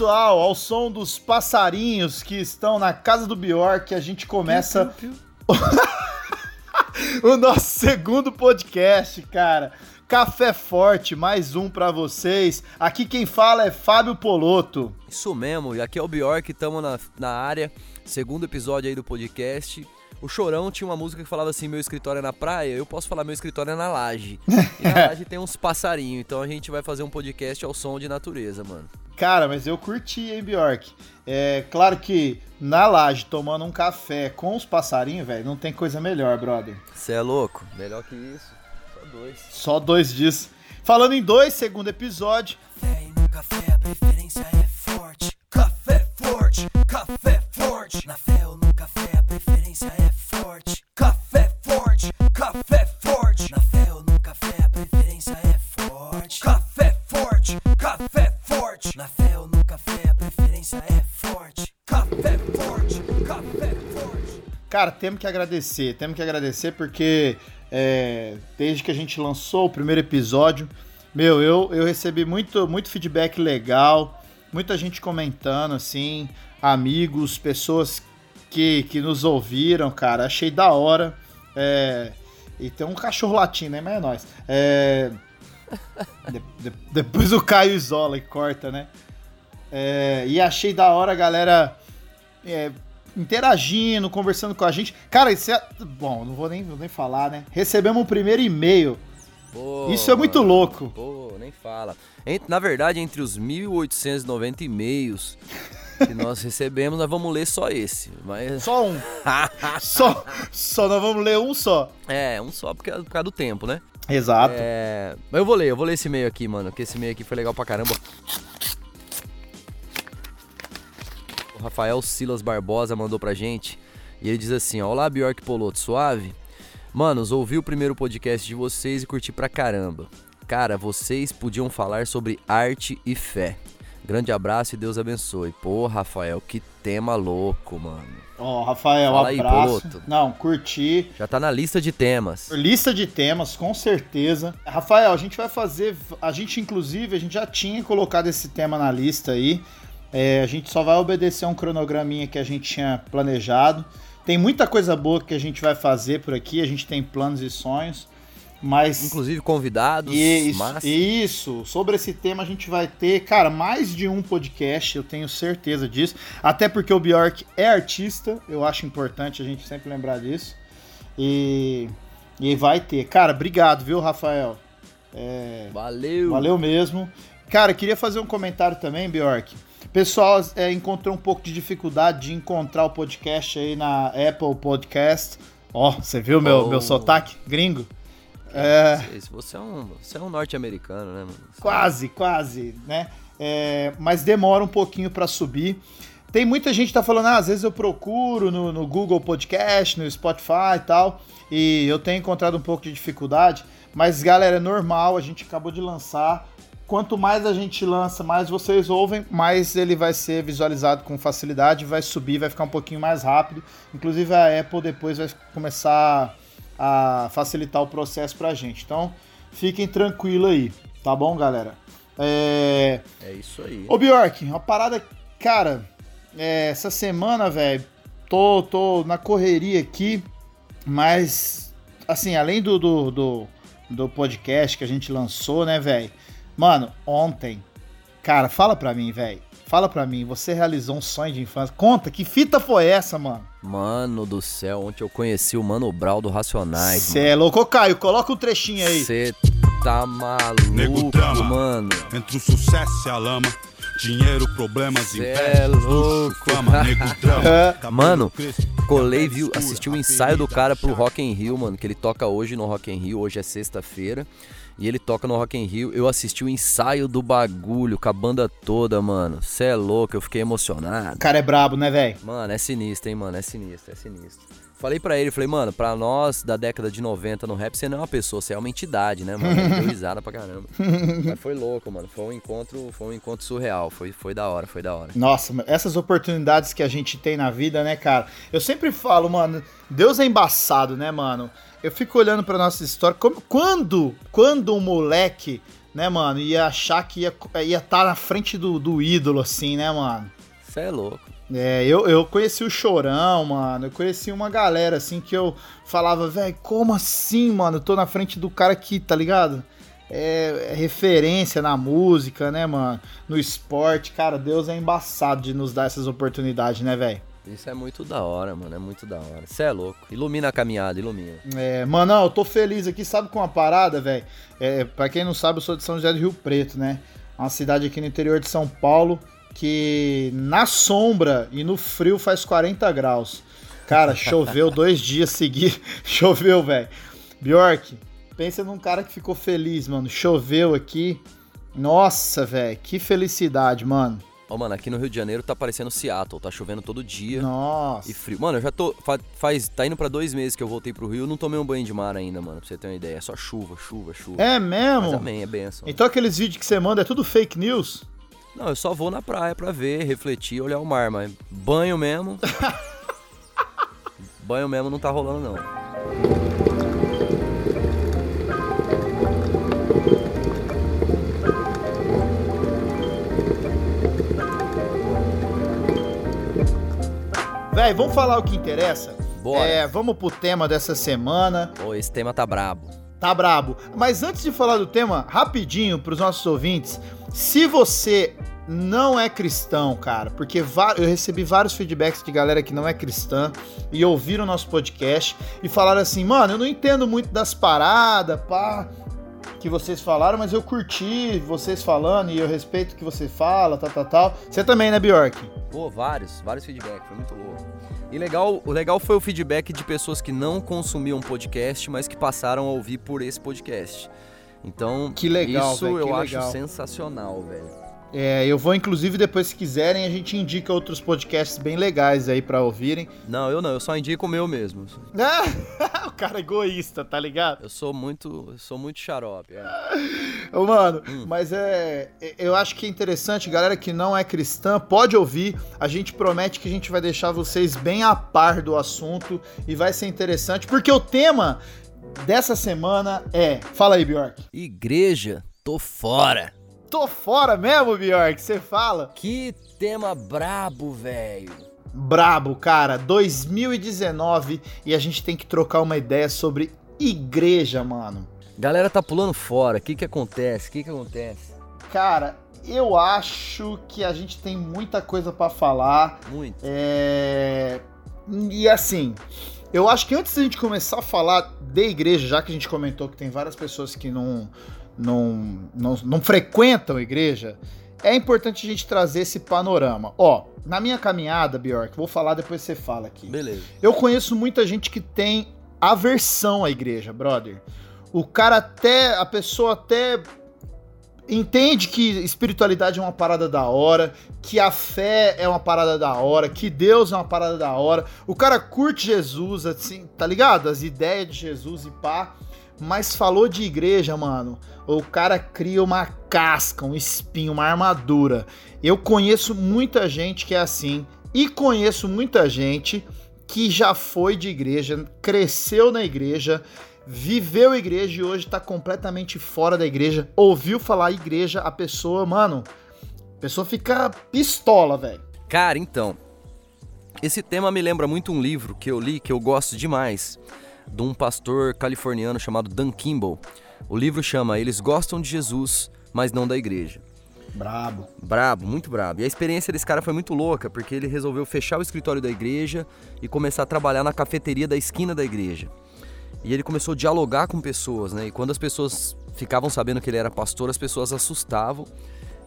pessoal, ao som dos passarinhos que estão na casa do Bjork, a gente começa piu, piu, piu. o nosso segundo podcast, cara. Café Forte, mais um para vocês. Aqui quem fala é Fábio Poloto. Isso mesmo, aqui é o Bjork, estamos na, na área, segundo episódio aí do podcast. O Chorão tinha uma música que falava assim: meu escritório é na praia, eu posso falar meu escritório é na laje. E na laje tem uns passarinhos, então a gente vai fazer um podcast ao som de natureza, mano. Cara, mas eu curti, hein, Bjork? É claro que na laje, tomando um café com os passarinhos, velho, não tem coisa melhor, brother. Você é louco? Melhor que isso. Só dois. Só dois dias. Falando em dois, segundo episódio. Café e no café a preferência é forte. Café forte, café forte. Na fé ou no café a preferência é forte. Café forte, café forte. Na fé ou no café a preferência é forte. Café forte, café forte. Na fé ou no café, a preferência é forte. Café forte, café forte. Cara, temos que agradecer, temos que agradecer porque é, desde que a gente lançou o primeiro episódio, meu, eu, eu recebi muito, muito feedback legal, muita gente comentando, assim, amigos, pessoas que, que nos ouviram, cara, achei da hora. É, e tem um cachorro latindo, né? Mas é nóis. É, de, de, depois o Caio isola e corta, né? É, e achei da hora a galera é, interagindo, conversando com a gente. Cara, isso é. Bom, não vou nem, nem falar, né? Recebemos o primeiro e-mail. isso é muito louco. Pô, nem fala. Na verdade, entre os 1.890 e-mails que nós recebemos, nós vamos ler só esse. Mas... Só um. só, só nós vamos ler um só. É, um só porque, por causa do tempo, né? Exato. É... Mas eu vou ler, eu vou ler esse e-mail aqui, mano, que esse e-mail aqui foi legal pra caramba. O Rafael Silas Barbosa mandou pra gente e ele diz assim: Olá, Bjork Poloto, suave? Manos, ouvi o primeiro podcast de vocês e curti pra caramba. Cara, vocês podiam falar sobre arte e fé. Grande abraço e Deus abençoe. Pô, Rafael, que tema louco, mano. Ó, oh, Rafael, Fala abraço. Aí, Não, curti. Já tá na lista de temas. Lista de temas, com certeza. Rafael, a gente vai fazer. A gente, inclusive, a gente já tinha colocado esse tema na lista aí. É, a gente só vai obedecer um cronograminha que a gente tinha planejado. Tem muita coisa boa que a gente vai fazer por aqui. A gente tem planos e sonhos. Mas. Inclusive convidados. Isso, isso. Sobre esse tema a gente vai ter, cara, mais de um podcast, eu tenho certeza disso. Até porque o Bjork é artista, eu acho importante a gente sempre lembrar disso. E, e vai ter. Cara, obrigado, viu, Rafael? É, valeu. Valeu mesmo. Cara, queria fazer um comentário também, Bjork. Pessoal é, encontrou um pouco de dificuldade de encontrar o podcast aí na Apple Podcast. Ó, oh, você viu meu, oh. meu sotaque gringo? É... Você é um, você é um norte-americano, né, mano? Quase, quase, né? É, mas demora um pouquinho para subir. Tem muita gente que tá falando, ah, às vezes eu procuro no, no, Google Podcast, no Spotify e tal, e eu tenho encontrado um pouco de dificuldade, mas galera, é normal, a gente acabou de lançar. Quanto mais a gente lança, mais vocês ouvem, mais ele vai ser visualizado com facilidade, vai subir, vai ficar um pouquinho mais rápido. Inclusive a Apple depois vai começar a facilitar o processo pra gente. Então, fiquem tranquilos aí, tá bom, galera? É, é isso aí. Ô, Bjork, uma parada, cara, é, essa semana, velho, tô, tô na correria aqui, mas, assim, além do, do, do, do podcast que a gente lançou, né, velho? Mano, ontem, cara, fala pra mim, velho Fala pra mim, você realizou um sonho de infância. Conta, que fita foi essa, mano? Mano do céu, ontem eu conheci o Mano Brau do Racionais. Cê é louco, Caio, coloca um trechinho aí. Cê tá maluco, Nego drama, mano. Entre o sucesso e a lama. Dinheiro, problemas, é louco. fama, nego drama. mano, colei, viu, assisti o um ensaio do cara pro Rock in Rio, mano, que ele toca hoje no Rock in Rio, hoje é sexta-feira. E ele toca no Rock in Rio. Eu assisti o ensaio do bagulho com a banda toda, mano. Cê é louco, eu fiquei emocionado. O cara é brabo, né, velho? Mano, é sinistro, hein, mano. É sinistro, é sinistro. Falei pra ele, falei, mano, pra nós da década de 90 no rap, você não é uma pessoa, você é uma entidade, né, mano? Ele deu risada pra caramba. Mas foi louco, mano. Foi um encontro, foi um encontro surreal. Foi, foi da hora, foi da hora. Nossa, essas oportunidades que a gente tem na vida, né, cara? Eu sempre falo, mano, Deus é embaçado, né, mano? Eu fico olhando pra nossa história. Como, quando, quando um moleque, né, mano, ia achar que ia estar ia tá na frente do, do ídolo, assim, né, mano? Você é louco. É, eu, eu conheci o Chorão, mano. Eu conheci uma galera, assim, que eu falava, velho, como assim, mano? Eu tô na frente do cara que, tá ligado? É, é, referência na música, né, mano? No esporte. Cara, Deus é embaçado de nos dar essas oportunidades, né, velho? Isso é muito da hora, mano. É muito da hora. Você é louco. Ilumina a caminhada, ilumina. É, mano, eu tô feliz aqui. Sabe com uma parada, velho? É, pra quem não sabe, eu sou de São José do Rio Preto, né? Uma cidade aqui no interior de São Paulo que na sombra e no frio faz 40 graus. Cara, choveu dois dias seguidos. choveu, velho. Bjork, pensa num cara que ficou feliz, mano. Choveu aqui. Nossa, velho, que felicidade, mano. Ó, oh, mano, aqui no Rio de Janeiro tá parecendo Seattle, tá chovendo todo dia. Nossa. E frio. Mano, eu já tô. Faz. Tá indo pra dois meses que eu voltei pro Rio, não tomei um banho de mar ainda, mano, pra você ter uma ideia. É só chuva, chuva, chuva. É mesmo? Mas amém, é benção. Então aqueles vídeos que você manda é tudo fake news? Não, eu só vou na praia pra ver, refletir, olhar o mar, mas banho mesmo. banho mesmo não tá rolando, não. Véi, vamos falar o que interessa? Bora. É, vamos pro tema dessa semana. Pô, esse tema tá brabo. Tá brabo. Mas antes de falar do tema, rapidinho pros nossos ouvintes, se você não é cristão, cara, porque eu recebi vários feedbacks de galera que não é cristã e ouviram nosso podcast e falaram assim, mano, eu não entendo muito das paradas, pá, que vocês falaram, mas eu curti vocês falando e eu respeito o que você fala, tal, tal, tal. Você também, né, Bjork? Pô, vários, vários feedbacks, foi muito louco. E legal, o legal foi o feedback de pessoas que não consumiam podcast, mas que passaram a ouvir por esse podcast. Então, que legal, isso véio, eu legal. acho sensacional, velho. É, eu vou inclusive depois se quiserem a gente indica outros podcasts bem legais aí para ouvirem. Não, eu não, eu só indico o meu mesmo. Ah, o cara é egoísta, tá ligado? Eu sou muito, eu sou muito xarope. É. Mano, hum. mas é, eu acho que é interessante, galera que não é cristã, pode ouvir. A gente promete que a gente vai deixar vocês bem a par do assunto e vai ser interessante, porque o tema dessa semana é, fala aí, Bjork. Igreja, tô fora. Tô fora mesmo, Bjork, você fala? Que tema brabo, velho. Brabo, cara. 2019 e a gente tem que trocar uma ideia sobre igreja, mano. Galera tá pulando fora. O que que acontece? O que que acontece? Cara, eu acho que a gente tem muita coisa para falar. Muito. É... E assim, eu acho que antes da gente começar a falar de igreja, já que a gente comentou que tem várias pessoas que não não, não, não frequentam a igreja, é importante a gente trazer esse panorama. Ó, na minha caminhada, Bjork, vou falar depois você fala aqui. Beleza. Eu conheço muita gente que tem aversão à igreja, brother. O cara até, a pessoa até entende que espiritualidade é uma parada da hora, que a fé é uma parada da hora, que Deus é uma parada da hora. O cara curte Jesus, assim, tá ligado? As ideias de Jesus e pá. Mas falou de igreja, mano. O cara cria uma casca, um espinho, uma armadura. Eu conheço muita gente que é assim. E conheço muita gente que já foi de igreja, cresceu na igreja, viveu igreja e hoje tá completamente fora da igreja. Ouviu falar igreja, a pessoa, mano, a pessoa fica pistola, velho. Cara, então. Esse tema me lembra muito um livro que eu li que eu gosto demais de um pastor californiano chamado Dan Kimball. O livro chama Eles Gostam de Jesus, mas não da igreja. Brabo. Brabo, muito brabo. E a experiência desse cara foi muito louca, porque ele resolveu fechar o escritório da igreja e começar a trabalhar na cafeteria da esquina da igreja. E ele começou a dialogar com pessoas, né? E quando as pessoas ficavam sabendo que ele era pastor, as pessoas assustavam.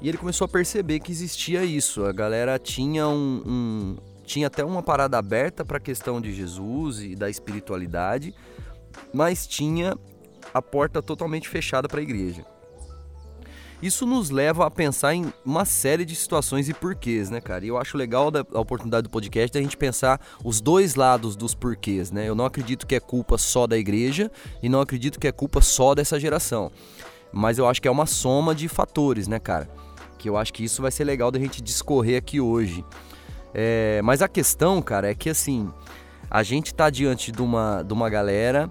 E ele começou a perceber que existia isso. A galera tinha um, um tinha até uma parada aberta para a questão de Jesus e da espiritualidade, mas tinha a porta totalmente fechada para a igreja. Isso nos leva a pensar em uma série de situações e porquês, né, cara? E eu acho legal da, a oportunidade do podcast da gente pensar os dois lados dos porquês, né? Eu não acredito que é culpa só da igreja e não acredito que é culpa só dessa geração. Mas eu acho que é uma soma de fatores, né, cara? Que eu acho que isso vai ser legal da gente discorrer aqui hoje. É, mas a questão, cara, é que assim, a gente tá diante de uma, de uma galera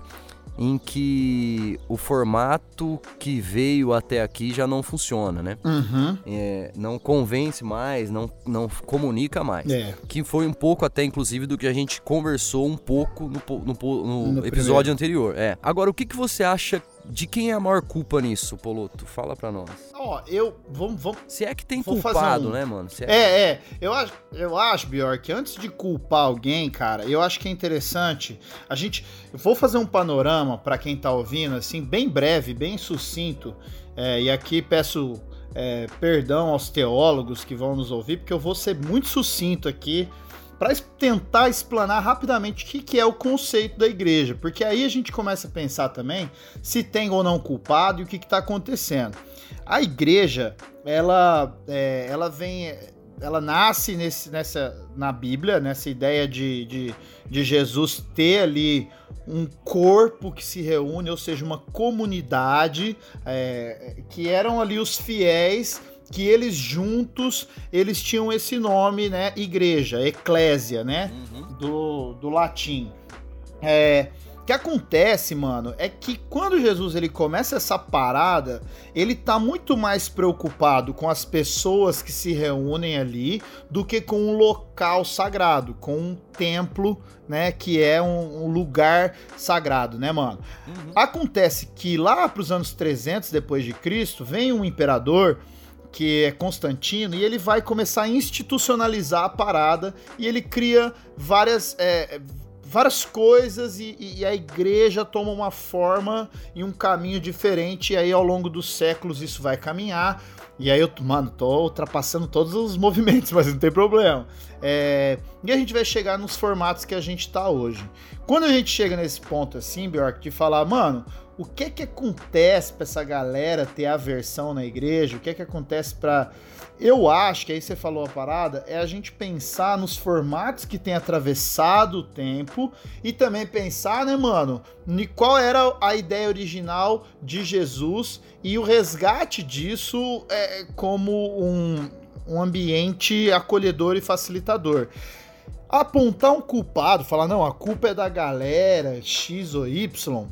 em que o formato que veio até aqui já não funciona, né? Uhum. É, não convence mais, não, não comunica mais. É. Que foi um pouco até, inclusive, do que a gente conversou um pouco no, no, no No episódio anterior. É. Agora, o que, que você acha de quem é a maior culpa nisso, Poloto? Fala pra nós. Ó, eu. Vamos, vamos. Se é que tem culpado, um- né, mano? É- É, é. Eu acho, eu acho, Bjork, antes de culpar alguém, cara, eu acho que é interessante. A gente. Eu vou fazer um panorama pra quem tá ouvindo, assim, bem breve, bem sucinto. É, e aqui peço é, perdão aos teólogos que vão nos ouvir, porque eu vou ser muito sucinto aqui para tentar explanar rapidamente o que, que é o conceito da igreja, porque aí a gente começa a pensar também se tem ou não culpado e o que está acontecendo. A igreja, ela, é, ela vem, ela nasce nesse, nessa, na Bíblia, nessa ideia de, de, de Jesus ter ali um corpo que se reúne, ou seja, uma comunidade, é, que eram ali os fiéis que eles juntos eles tinham esse nome, né? Igreja, eclésia, né? Uhum. Do, do latim. É, o que acontece, mano, é que quando Jesus ele começa essa parada, ele tá muito mais preocupado com as pessoas que se reúnem ali do que com um local sagrado, com um templo, né, que é um, um lugar sagrado, né, mano? Uhum. Acontece que lá para os anos 300 depois de Cristo, vem um imperador que é Constantino e ele vai começar a institucionalizar a parada e ele cria várias é, várias coisas e, e, a igreja toma uma forma e um caminho diferente e aí ao longo dos séculos isso vai caminhar e aí eu, mano, tô ultrapassando todos os movimentos, mas não tem problema. É, e a gente vai chegar nos formatos que a gente tá hoje. Quando a gente chega nesse ponto assim, Bjork, de falar, mano, o que que acontece para essa galera ter aversão na igreja? O que que acontece para eu acho que aí você falou a parada, é a gente pensar nos formatos que tem atravessado o tempo e também pensar, né, mano, qual era a ideia original de Jesus e o resgate disso é, como um, um ambiente acolhedor e facilitador. Apontar um culpado, falar, não, a culpa é da galera, X ou Y,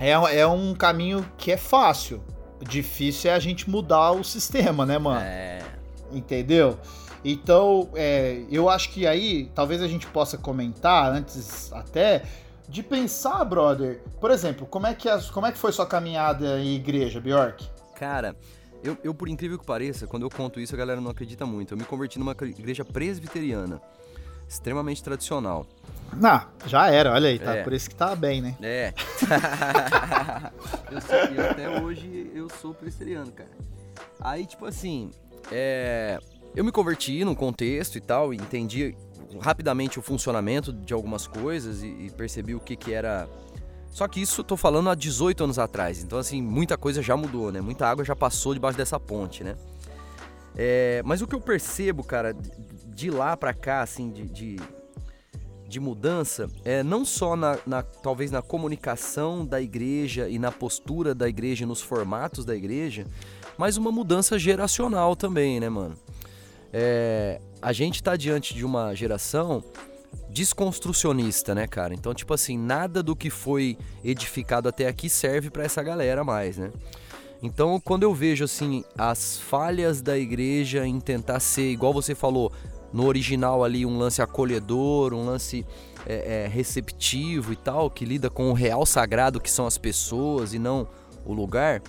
é, é um caminho que é fácil. Difícil é a gente mudar o sistema, né, mano? É. Entendeu? Então, é, eu acho que aí talvez a gente possa comentar antes até de pensar, brother. Por exemplo, como é que, as, como é que foi sua caminhada em igreja, Bjork? Cara, eu, eu, por incrível que pareça, quando eu conto isso, a galera não acredita muito. Eu me converti numa igreja presbiteriana, extremamente tradicional. Não, já era, olha aí, tá? É. Por isso que tá bem, né? É. eu, sou, até hoje eu sou presbiteriano, cara. Aí, tipo assim, é, eu me converti num contexto e tal, e entendi rapidamente o funcionamento de algumas coisas e, e percebi o que que era... Só que isso eu tô falando há 18 anos atrás, então assim, muita coisa já mudou, né? Muita água já passou debaixo dessa ponte, né? É, mas o que eu percebo, cara, de- lá pra cá, assim, de, de, de mudança, é não só na, na- talvez na comunicação da igreja e na postura da igreja nos formatos da igreja, mas uma mudança geracional também, né, mano? É, a gente tá diante de uma geração desconstrucionista, né, cara? Então, tipo assim, nada do que foi edificado até aqui serve pra essa galera mais, né? Então, quando eu vejo assim as falhas da igreja em tentar ser, igual você falou, no original ali um lance acolhedor, um lance é, é, receptivo e tal, que lida com o real sagrado que são as pessoas e não o lugar.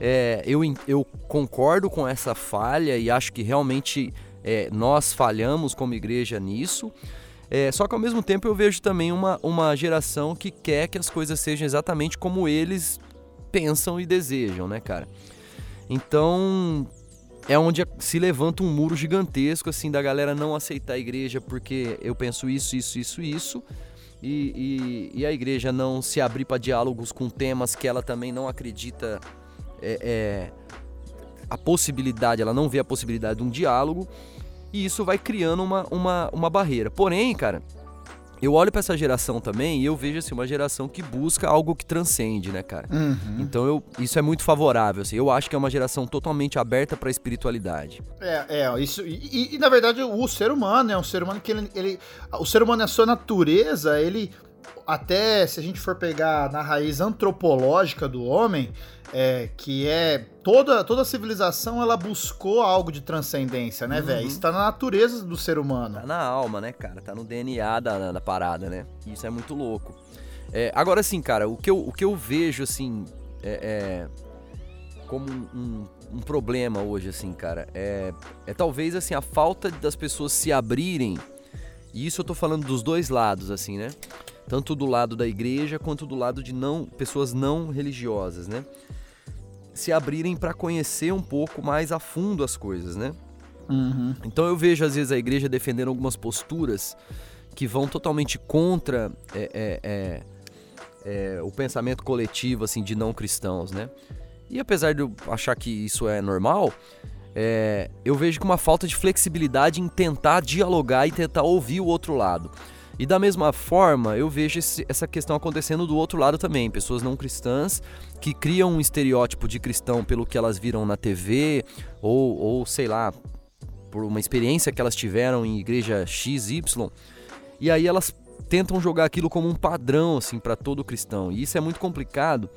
É, eu, eu concordo com essa falha e acho que realmente é, nós falhamos como igreja nisso. É, só que ao mesmo tempo eu vejo também uma, uma geração que quer que as coisas sejam exatamente como eles pensam e desejam, né, cara? Então é onde se levanta um muro gigantesco, assim, da galera não aceitar a igreja porque eu penso isso, isso, isso, isso. E, e- e a igreja não se abrir para diálogos com temas que ela também não acredita é, é, a possibilidade, ela não vê a possibilidade de um diálogo, e isso vai criando uma, uma, uma barreira. Porém, cara, eu olho para essa geração também e eu vejo assim, uma geração que busca algo que transcende, né, cara? Uhum. Então eu, isso é muito favorável. Assim, eu acho que é uma geração totalmente aberta para a espiritualidade. É, é isso. E, e, na verdade o ser humano é um ser humano que ele, ele, o ser humano é a sua natureza. Ele até se a gente for pegar na raiz antropológica do homem, é, que é toda toda civilização ela buscou algo de transcendência, né, uhum. velho? Isso tá na natureza do ser humano. Tá na alma, né, cara? Tá no DNA da, da parada, né? Isso é muito louco. É, agora, assim, cara, o que eu, o que eu vejo, assim, é, é como um, um, problema hoje, assim, cara, é, é talvez, assim, a falta das pessoas se abrirem, e isso eu tô falando dos dois lados, assim, né? Tanto do lado da igreja quanto do lado de não pessoas não religiosas, né? Se abrirem para conhecer um pouco mais a fundo as coisas, né? Uhum. Então eu vejo às vezes a igreja defendendo algumas posturas que vão totalmente contra é, é, é, é, o pensamento coletivo assim de não cristãos, né? E apesar de eu achar que isso é normal, é, eu vejo com uma falta de flexibilidade em tentar dialogar e tentar ouvir o outro lado. E da mesma forma, eu vejo esse, essa questão acontecendo do outro lado também. Pessoas não cristãs que criam um estereótipo de cristão pelo que elas viram na TV, ou, ou sei lá, por uma experiência que elas tiveram em igreja XY. E aí elas tentam jogar aquilo como um padrão assim para todo cristão. E isso é muito complicado,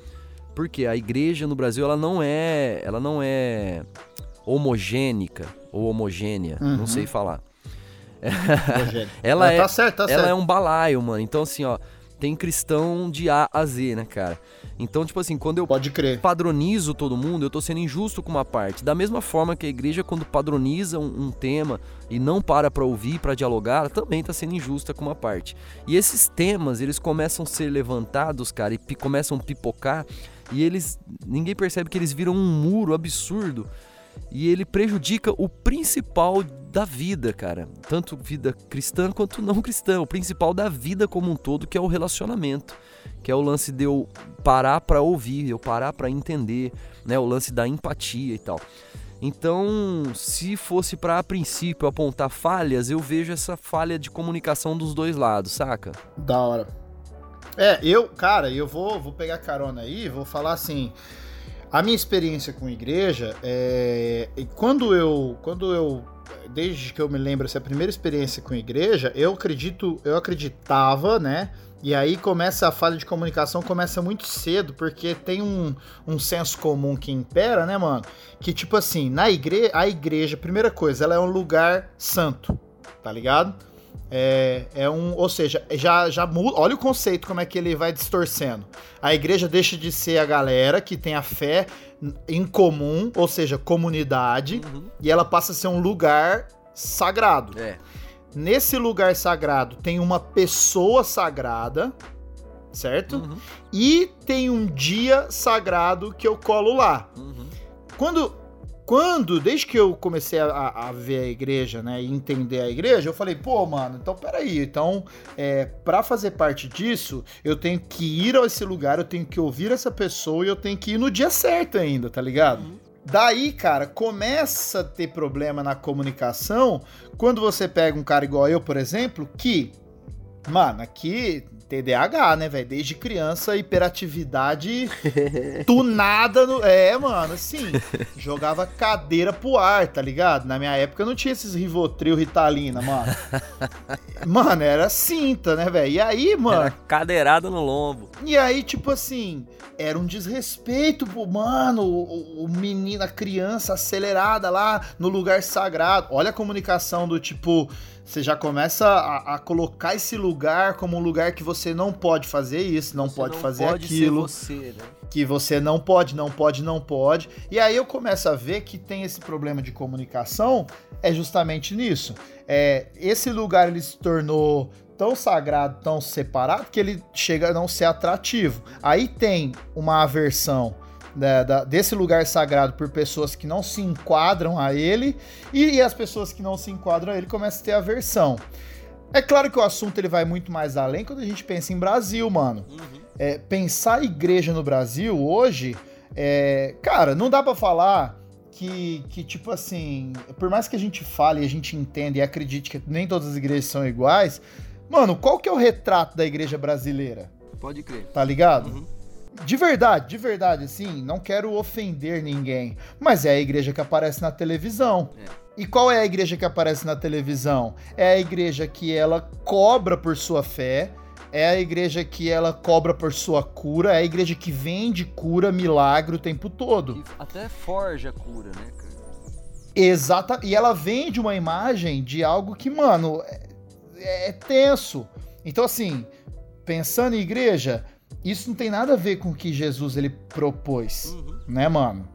porque a igreja no Brasil ela não é, ela não é homogênica ou homogênea, uhum. não sei falar. ela é, tá certo, tá ela certo. é um balaio, mano. Então, assim, ó, tem cristão de A a Z, né, cara? Então, tipo assim, quando eu Pode crer. padronizo todo mundo, eu tô sendo injusto com uma parte. Da mesma forma que a igreja, quando padroniza um, um tema e não para pra ouvir, para dialogar, ela também tá sendo injusta com uma parte. E esses temas, eles começam a ser levantados, cara, e começam a pipocar, e eles. ninguém percebe que eles viram um muro absurdo e ele prejudica o principal da vida, cara. Tanto vida cristã quanto não cristã. O principal da vida como um todo, que é o relacionamento. Que é o lance de eu parar para ouvir, eu parar para entender, né? O lance da empatia e tal. Então, se fosse para a princípio apontar falhas, eu vejo essa falha de comunicação dos dois lados, saca? Da hora. É, eu, cara, eu vou, vou pegar carona aí, vou falar assim. A minha experiência com igreja é. Quando eu. Quando eu. Desde que eu me lembro, essa primeira experiência com igreja, eu acredito, eu acreditava, né? E aí começa a falha de comunicação, começa muito cedo, porque tem um, um senso comum que impera, né, mano? Que tipo assim, na igreja, a igreja, primeira coisa, ela é um lugar santo, tá ligado? É, é um, ou seja, já, já muda. Olha o conceito, como é que ele vai distorcendo. A igreja deixa de ser a galera que tem a fé em comum, ou seja, comunidade, uhum. e ela passa a ser um lugar sagrado. É. Nesse lugar sagrado tem uma pessoa sagrada, certo? Uhum. E tem um dia sagrado que eu colo lá. Uhum. Quando quando, desde que eu comecei a, a, ver a igreja, né, e entender a igreja, eu falei, pô, mano, então peraí, então, é, para fazer parte disso, eu tenho que ir a esse lugar, eu tenho que ouvir essa pessoa e eu tenho que ir no dia certo ainda, tá ligado? Uhum. Daí, cara, começa a ter problema na comunicação quando você pega um cara igual eu, por exemplo, que, mano, aqui TDAH, né, velho? Desde criança, hiperatividade tunada no. É, mano, assim. Jogava cadeira pro ar, tá ligado? Na minha época não tinha esses Rivotril, Ritalina, mano. mano, era cinta, né, velho? E aí, mano. Era cadeirada no lombo. E aí, tipo assim, era um desrespeito pro, mano, o, o menino, a criança acelerada lá no lugar sagrado. Olha a comunicação do tipo você já começa a, a, colocar esse lugar como um lugar que você não pode fazer isso, não você pode não fazer pode aquilo. Você, né? Que você não pode, não pode, não pode. E aí eu começo a ver que tem esse problema de comunicação é justamente nisso. É, esse lugar ele se tornou tão sagrado, tão separado, que ele chega a não ser atrativo. Aí tem uma aversão da, da, desse lugar sagrado por pessoas que não se enquadram a ele e, e, as pessoas que não se enquadram a ele começam a ter aversão. É claro que o assunto ele vai muito mais além quando a gente pensa em Brasil, mano. Uhum. É, pensar igreja no Brasil hoje, é, cara, não dá para falar que, que, tipo assim, por mais que a gente fale, a gente entenda e acredite que nem todas as igrejas são iguais, mano, qual que é o retrato da igreja brasileira? Pode crer. Tá ligado? Uhum. De verdade, de verdade, assim, não quero ofender ninguém, mas é a igreja que aparece na televisão. É. E qual é a igreja que aparece na televisão? É a igreja que ela cobra por sua fé, é a igreja que ela cobra por sua cura, é a igreja que vende cura, milagre o tempo todo. E até forja cura, né, cara? Exata. E ela vende uma imagem de algo que, mano, é, é tenso. Então, assim, pensando em igreja, isso não tem nada a ver com o que Jesus ele propôs, uhum. né, mano?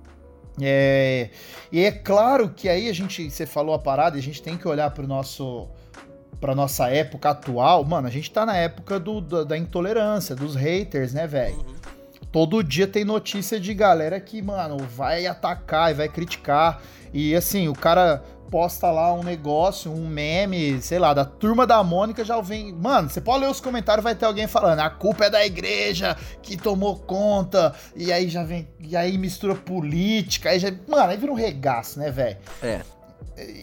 É, e é claro que aí a gente, você falou a parada, a gente tem que olhar para o nosso pra nossa época atual, mano, a gente tá na época do, da, da intolerância, dos haters, né, velho? Uhum. Todo dia tem notícia de galera que, mano, vai atacar e vai criticar. E assim, o cara posta lá um negócio, um meme, sei lá, da turma da Mônica já vem. Mano, você pode ler os comentários, vai ter alguém falando, a culpa é da igreja que tomou conta, e aí já vem. E aí mistura política, aí já. Mano, aí vira um regaço, né, velho? É.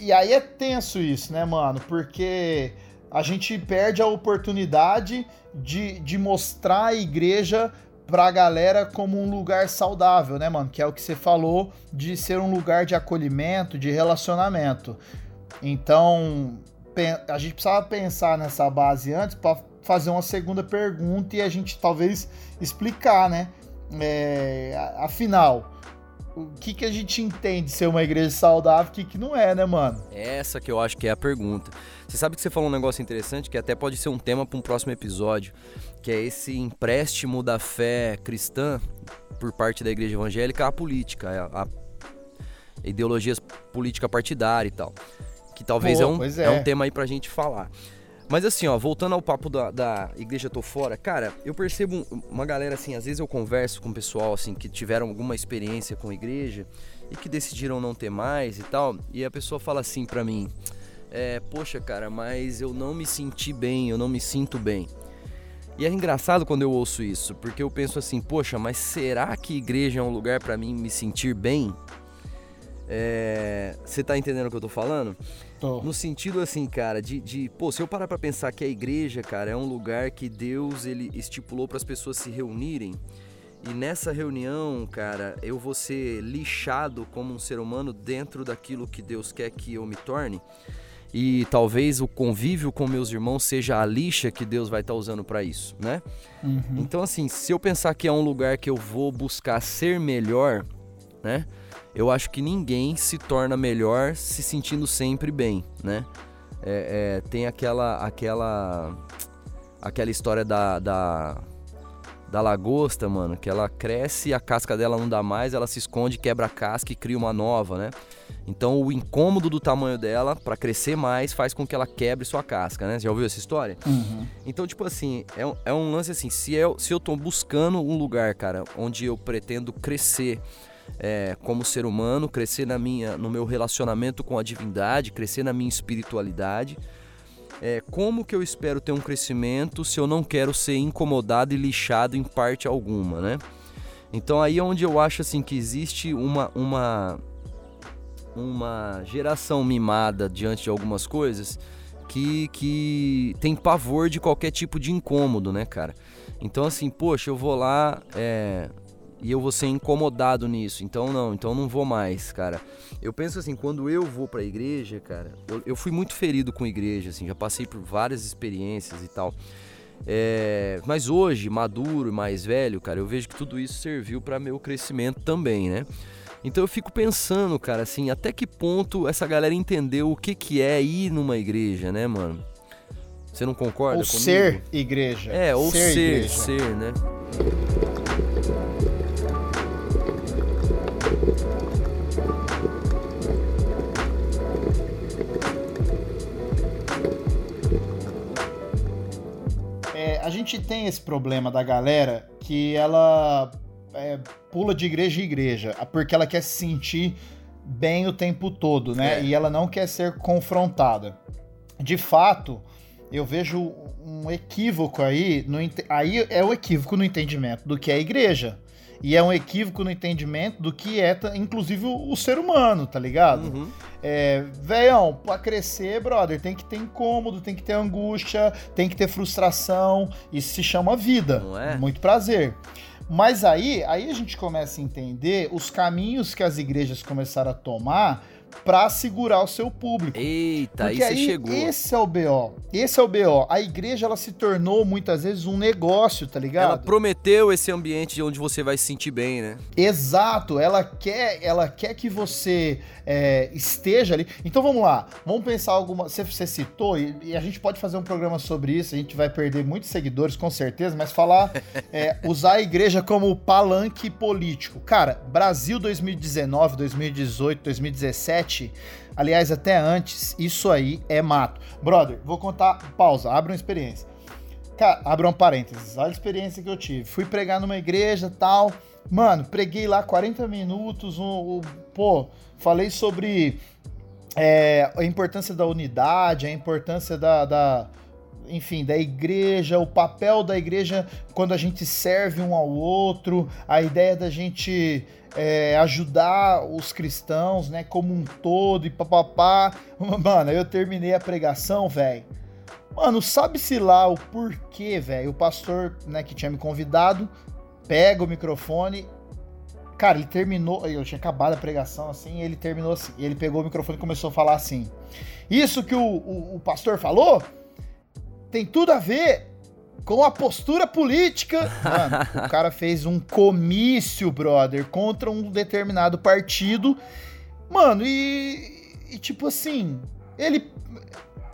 E aí é tenso isso, né, mano? Porque a gente perde a oportunidade de, de mostrar a igreja pra galera como um lugar saudável, né, mano? Que é o que você falou de ser um lugar de acolhimento, de relacionamento. Então, a gente precisava pensar nessa base antes para fazer uma segunda pergunta e a gente talvez explicar, né? É, afinal, o que, que a gente entende ser uma igreja saudável, o que, que não é, né, mano? Essa que eu acho que é a pergunta. Você sabe que você falou um negócio interessante que até pode ser um tema para um próximo episódio, que é esse empréstimo da fé cristã por parte da igreja evangélica à política, a, a ideologias política partidária e tal. Que talvez Pô, é, um, é. é um tema aí pra gente falar. Mas assim, ó, voltando ao papo da, da igreja tô fora, cara, eu percebo uma galera assim, às vezes eu converso com o pessoal assim que tiveram alguma experiência com a igreja e que decidiram não ter mais e tal, e a pessoa fala assim para mim: é, "Poxa, cara, mas eu não me senti bem, eu não me sinto bem". E é engraçado quando eu ouço isso, porque eu penso assim: "Poxa, mas será que igreja é um lugar para mim me sentir bem?" É, você tá entendendo o que eu tô falando? Tô. No sentido assim, cara, de, de, pô, se eu parar pra pensar que a igreja, cara, é um lugar que Deus ele estipulou para as pessoas se reunirem. E nessa reunião, cara, eu vou ser lixado como um ser humano dentro daquilo que Deus quer que eu me torne. E talvez o convívio com meus irmãos seja a lixa que Deus vai estar tá usando para isso, né? Uhum. Então, assim, se eu pensar que é um lugar que eu vou buscar ser melhor, né? eu acho que ninguém se torna melhor se sentindo sempre bem, né? É, é, tem aquela aquela aquela história da, da da lagosta, mano, que ela cresce, a casca dela não dá mais, ela se esconde, quebra a casca e cria uma nova, né? Então o incômodo do tamanho dela para crescer mais faz com que ela quebre sua casca, né? Você já ouviu essa história? Uhum. Então, tipo assim, é um, é um lance assim, se eu, se eu tô buscando um lugar, cara, onde eu pretendo crescer, é, como ser humano, crescer na minha, no meu relacionamento com a divindade, crescer na minha espiritualidade. É, como que eu espero ter um crescimento se eu não quero ser incomodado e lixado em parte alguma, né? Então aí é onde eu acho assim que existe uma, uma, uma geração mimada diante de algumas coisas que, que tem pavor de qualquer tipo de incômodo, né, cara? Então assim, poxa, eu vou lá, é, e eu vou ser incomodado nisso. Então não, então não vou mais, cara. Eu penso assim, quando eu vou pra igreja, cara, eu, eu fui muito ferido com igreja, assim, já passei por várias experiências e tal. É, mas hoje, maduro mais velho, cara, eu vejo que tudo isso serviu para meu crescimento também, né? Então eu fico pensando, cara, assim, até que ponto essa galera entendeu o que, que é ir numa igreja, né, mano? Você não concorda ou comigo? ser igreja. É, ou ser, ser, ser né? a gente tem esse problema da galera que ela é, pula de igreja em igreja, porque ela quer se sentir bem o tempo todo, né? É. E ela não quer ser confrontada. De fato, eu vejo um equívoco aí, no, aí é o equívoco no entendimento do que é a igreja. E é um equívoco no entendimento do que é, inclusive, o, o ser humano, tá ligado? Uhum. É, velhão, pra crescer, brother, tem que ter incômodo, tem que ter angústia, tem que ter frustração. Isso se chama vida. É? Muito prazer. Mas aí, aí a gente começa a entender os caminhos que as igrejas começaram a tomar para segurar o seu público. Eita, Porque aí você chegou. Esse é o BO. Esse é o BO. A igreja ela se tornou muitas vezes um negócio, tá ligado? Ela prometeu esse ambiente onde você vai se sentir bem, né? Exato. Ela quer, ela quer que você é, esteja ali. Então vamos lá. Vamos pensar alguma. Você, você citou e, e, a gente pode fazer um programa sobre isso. A gente vai perder muitos seguidores com certeza, mas falar é, usar a igreja como palanque político. Cara, Brasil 2019, 2018, 2017 2007, aliás, até antes, isso aí é mato. Brother, vou contar, pausa, abra uma experiência. Cara, abra um parênteses, olha a experiência que eu tive. Fui pregar numa igreja tal. Mano, preguei lá 40 minutos, um, um pô, falei sobre é, a importância da unidade, a importância da, da, enfim, da igreja, o papel da igreja quando a gente serve um ao outro, a ideia da gente é, ajudar os cristãos, né, como um todo e papapá. Mano, eu terminei a pregação, velho. Mano, sabe-se lá o porquê, velho. O pastor, né, que tinha me convidado, pega o microfone. Cara, ele terminou. Eu tinha acabado a pregação assim, ele terminou assim. Ele pegou o microfone e começou a falar assim. Isso que o, o, o pastor falou tem tudo a ver com a postura política. Mano, o cara fez um comício, brother, contra um determinado partido. Mano, e, e tipo assim, ele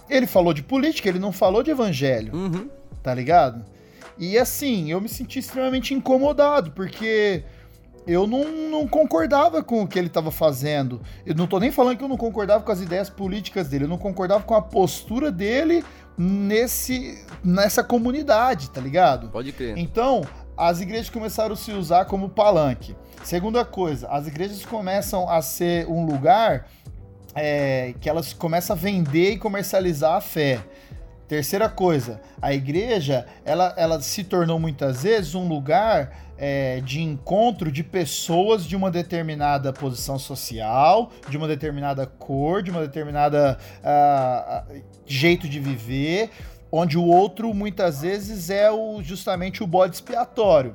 ele falou de política, ele não falou de evangelho. Uhum. Tá ligado? E assim, eu me senti extremamente incomodado, porque eu não, não concordava com o que ele estava fazendo. Eu não tô nem falando que eu não concordava com as ideias políticas dele, eu não concordava com a postura dele nesse nessa comunidade, tá ligado? Pode crer. Então, as igrejas começaram a se usar como palanque. Segunda coisa, as igrejas começam a ser um lugar é, que elas começam a vender e comercializar a fé. Terceira coisa, a igreja ela, ela se tornou muitas vezes um lugar é, de encontro de pessoas de uma determinada posição social, de uma determinada cor, de uma determinada uh, jeito de viver, onde o outro muitas vezes é o, justamente o bode expiatório,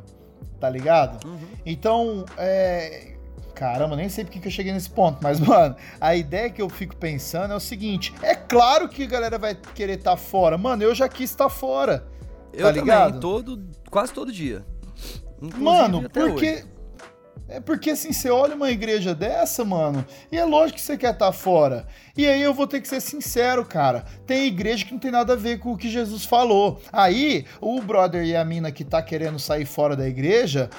tá ligado? Uhum. Então, é, Caramba, nem sei porque que eu cheguei nesse ponto, mas, mano, a ideia que eu fico pensando é o seguinte: é claro que a galera vai querer estar tá fora. Mano, eu já quis estar tá fora. Eu tá ligado? também, todo, quase todo dia. Mano, porque. Hoje. É porque assim, você olha uma igreja dessa, mano, e é lógico que você quer estar tá fora. E aí eu vou ter que ser sincero, cara. Tem igreja que não tem nada a ver com o que Jesus falou. Aí, o brother e a mina que tá querendo sair fora da igreja,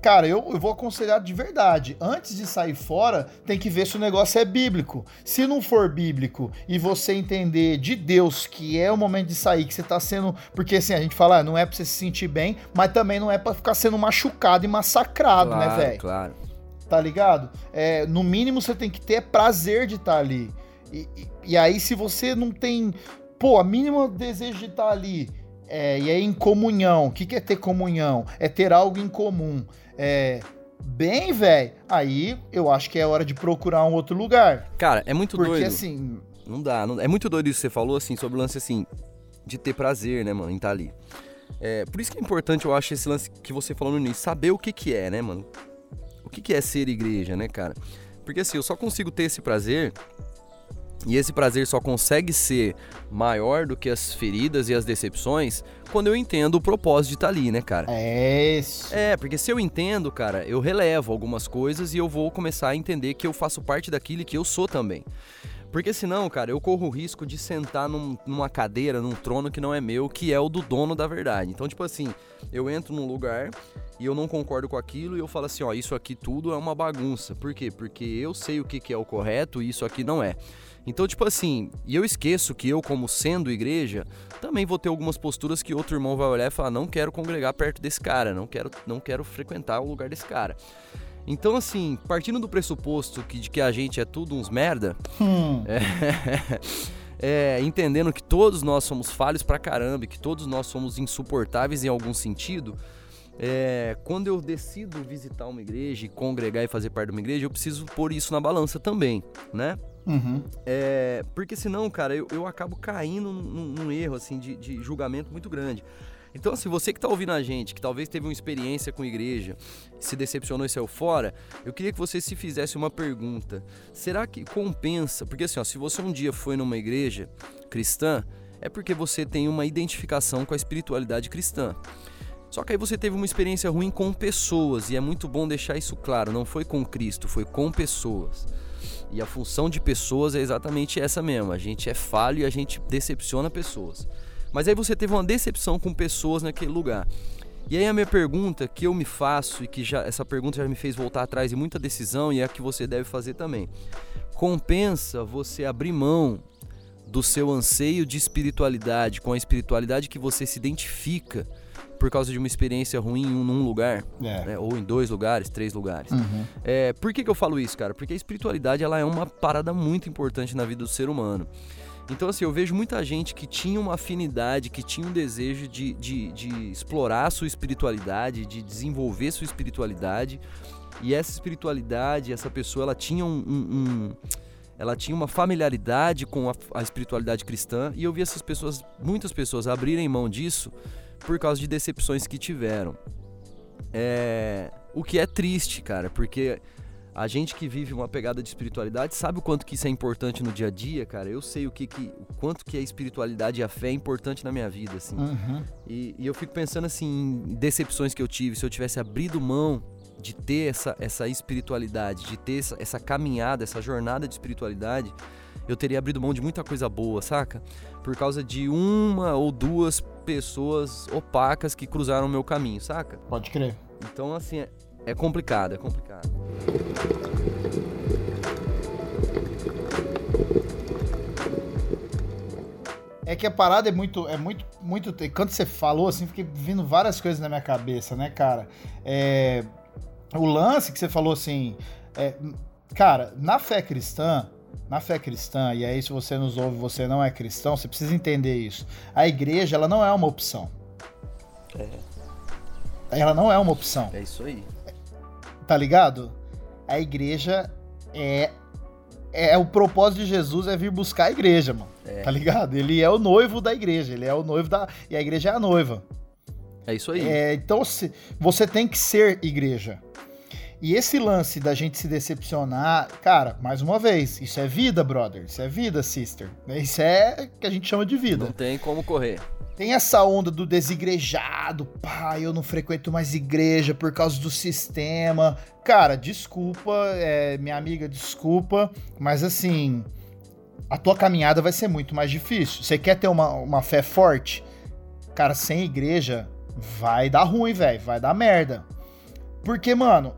Cara, eu, eu vou aconselhar de verdade. Antes de sair fora, tem que ver se o negócio é bíblico. Se não for bíblico e você entender de Deus que é o momento de sair, que você tá sendo. Porque assim, a gente fala, ah, não é pra você se sentir bem, mas também não é pra ficar sendo machucado e massacrado, né, claro, né, velho? Claro. Tá ligado? É, no mínimo você tem que ter prazer de estar tá ali. E, e, e, aí, se você não tem, pô, a mínima desejo de estar tá ali é, e é em comunhão. O que, que é ter comunhão? É ter algo em comum. É, bem, velho, aí eu acho que é hora de procurar um outro lugar. Cara, é muito Porque, doido. Porque assim. Não dá, não, é muito doido isso que você falou, assim, sobre o lance assim, de ter prazer, né, mano, em estar tá ali. É, por isso que é importante, eu acho, esse lance que você falou no início, saber o que que é, né, mano? O que que é ser igreja, né, cara? Porque assim, eu só consigo ter esse prazer e esse prazer só consegue ser maior do que as feridas e as decepções quando eu entendo o propósito de estar tá ali, né, cara? É isso. É, porque se eu entendo, cara, eu relevo algumas coisas e eu vou começar a entender que eu faço parte daquilo e que eu sou também. Porque senão, cara, eu corro o risco de sentar num, numa cadeira, num trono que não é meu, que é o do dono da verdade. Então, tipo assim, eu entro num lugar e eu não concordo com aquilo e eu falo assim, ó, isso aqui tudo é uma bagunça. Por quê? Porque eu sei o que, que é o correto e isso aqui não é. Então, tipo assim, e eu esqueço que eu, como sendo igreja, também vou ter algumas posturas que outro irmão vai olhar e falar: não quero congregar perto desse cara, não quero, não quero frequentar o lugar desse cara. Então, assim, partindo do pressuposto que, de que a gente é tudo uns merda, hum. é, é, entendendo que todos nós somos falhos pra caramba, que todos nós somos insuportáveis em algum sentido, é, quando eu decido visitar uma igreja e congregar e fazer parte de uma igreja, eu preciso pôr isso na balança também, né? Uhum. É, porque senão, cara, eu, eu acabo caindo num, num erro, assim, de, de, julgamento muito grande. Então, se assim, você que tá ouvindo a gente, que talvez teve uma experiência com igreja, se decepcionou e saiu fora, eu queria que você se fizesse uma pergunta. Será que compensa? Porque assim, ó, se você um dia foi numa igreja cristã, é porque você tem uma identificação com a espiritualidade cristã. Só que aí você teve uma experiência ruim com pessoas, e é muito bom deixar isso claro, não foi com Cristo, foi com pessoas. E a função de pessoas é exatamente essa mesmo, a gente é falho e a gente decepciona pessoas. Mas aí você teve uma decepção com pessoas naquele lugar. E aí a minha pergunta que eu me faço e que já essa pergunta já me fez voltar atrás em muita decisão e é a que você deve fazer também. Compensa você abrir mão do seu anseio de espiritualidade com a espiritualidade que você se identifica por causa de uma experiência ruim em um lugar, é. né? ou em dois lugares, três lugares. Uhum. É, por que, que eu falo isso, cara? Porque a espiritualidade ela é uma parada muito importante na vida do ser humano. Então, assim, eu vejo muita gente que tinha uma afinidade, que tinha um desejo de, de, de explorar a sua espiritualidade, de desenvolver sua espiritualidade. E essa espiritualidade, essa pessoa, ela tinha um, um, um ela tinha uma familiaridade com a, a, espiritualidade cristã e eu vi essas pessoas, muitas pessoas abrirem mão disso por causa de decepções que tiveram. É, o que é triste, cara, porque a gente que vive uma pegada de espiritualidade sabe o quanto que isso é importante no dia a dia, cara. Eu sei o que, que o quanto que a espiritualidade e a fé é importante na minha vida, assim. Uhum. E, e eu fico pensando assim em decepções que eu tive. Se eu tivesse abrido mão de ter essa, essa espiritualidade, de ter essa, essa caminhada, essa jornada de espiritualidade, eu teria abrido mão de muita coisa boa, saca? Por causa de uma ou duas pessoas opacas que cruzaram o meu caminho, saca? Pode crer. Então, assim, é, é complicado, é complicado. É que a parada é muito, é muito, muito. Quando você falou, assim, fiquei vindo várias coisas na minha cabeça, né, cara? É, o lance que você falou, assim, é, cara, na fé cristã, na fé cristã, e aí se você nos ouve você não é cristão, você precisa entender isso. A igreja, ela não é uma opção. É. Ela não é uma opção. É isso aí. Tá ligado? A igreja é é o propósito de Jesus é vir buscar a igreja, mano. É. Tá ligado? Ele é o noivo da igreja, ele é o noivo da e a igreja é a noiva. É isso aí. É, então você tem que ser igreja. E esse lance da gente se decepcionar, cara, mais uma vez, isso é vida, brother. Isso é vida, sister. Isso é que a gente chama de vida. Não tem como correr. Tem essa onda do desigrejado, pai, eu não frequento mais igreja por causa do sistema. Cara, desculpa, é, minha amiga, desculpa, mas assim, a tua caminhada vai ser muito mais difícil. Você quer ter uma, uma fé forte? Cara, sem igreja vai dar ruim, velho, vai dar merda. Porque, mano,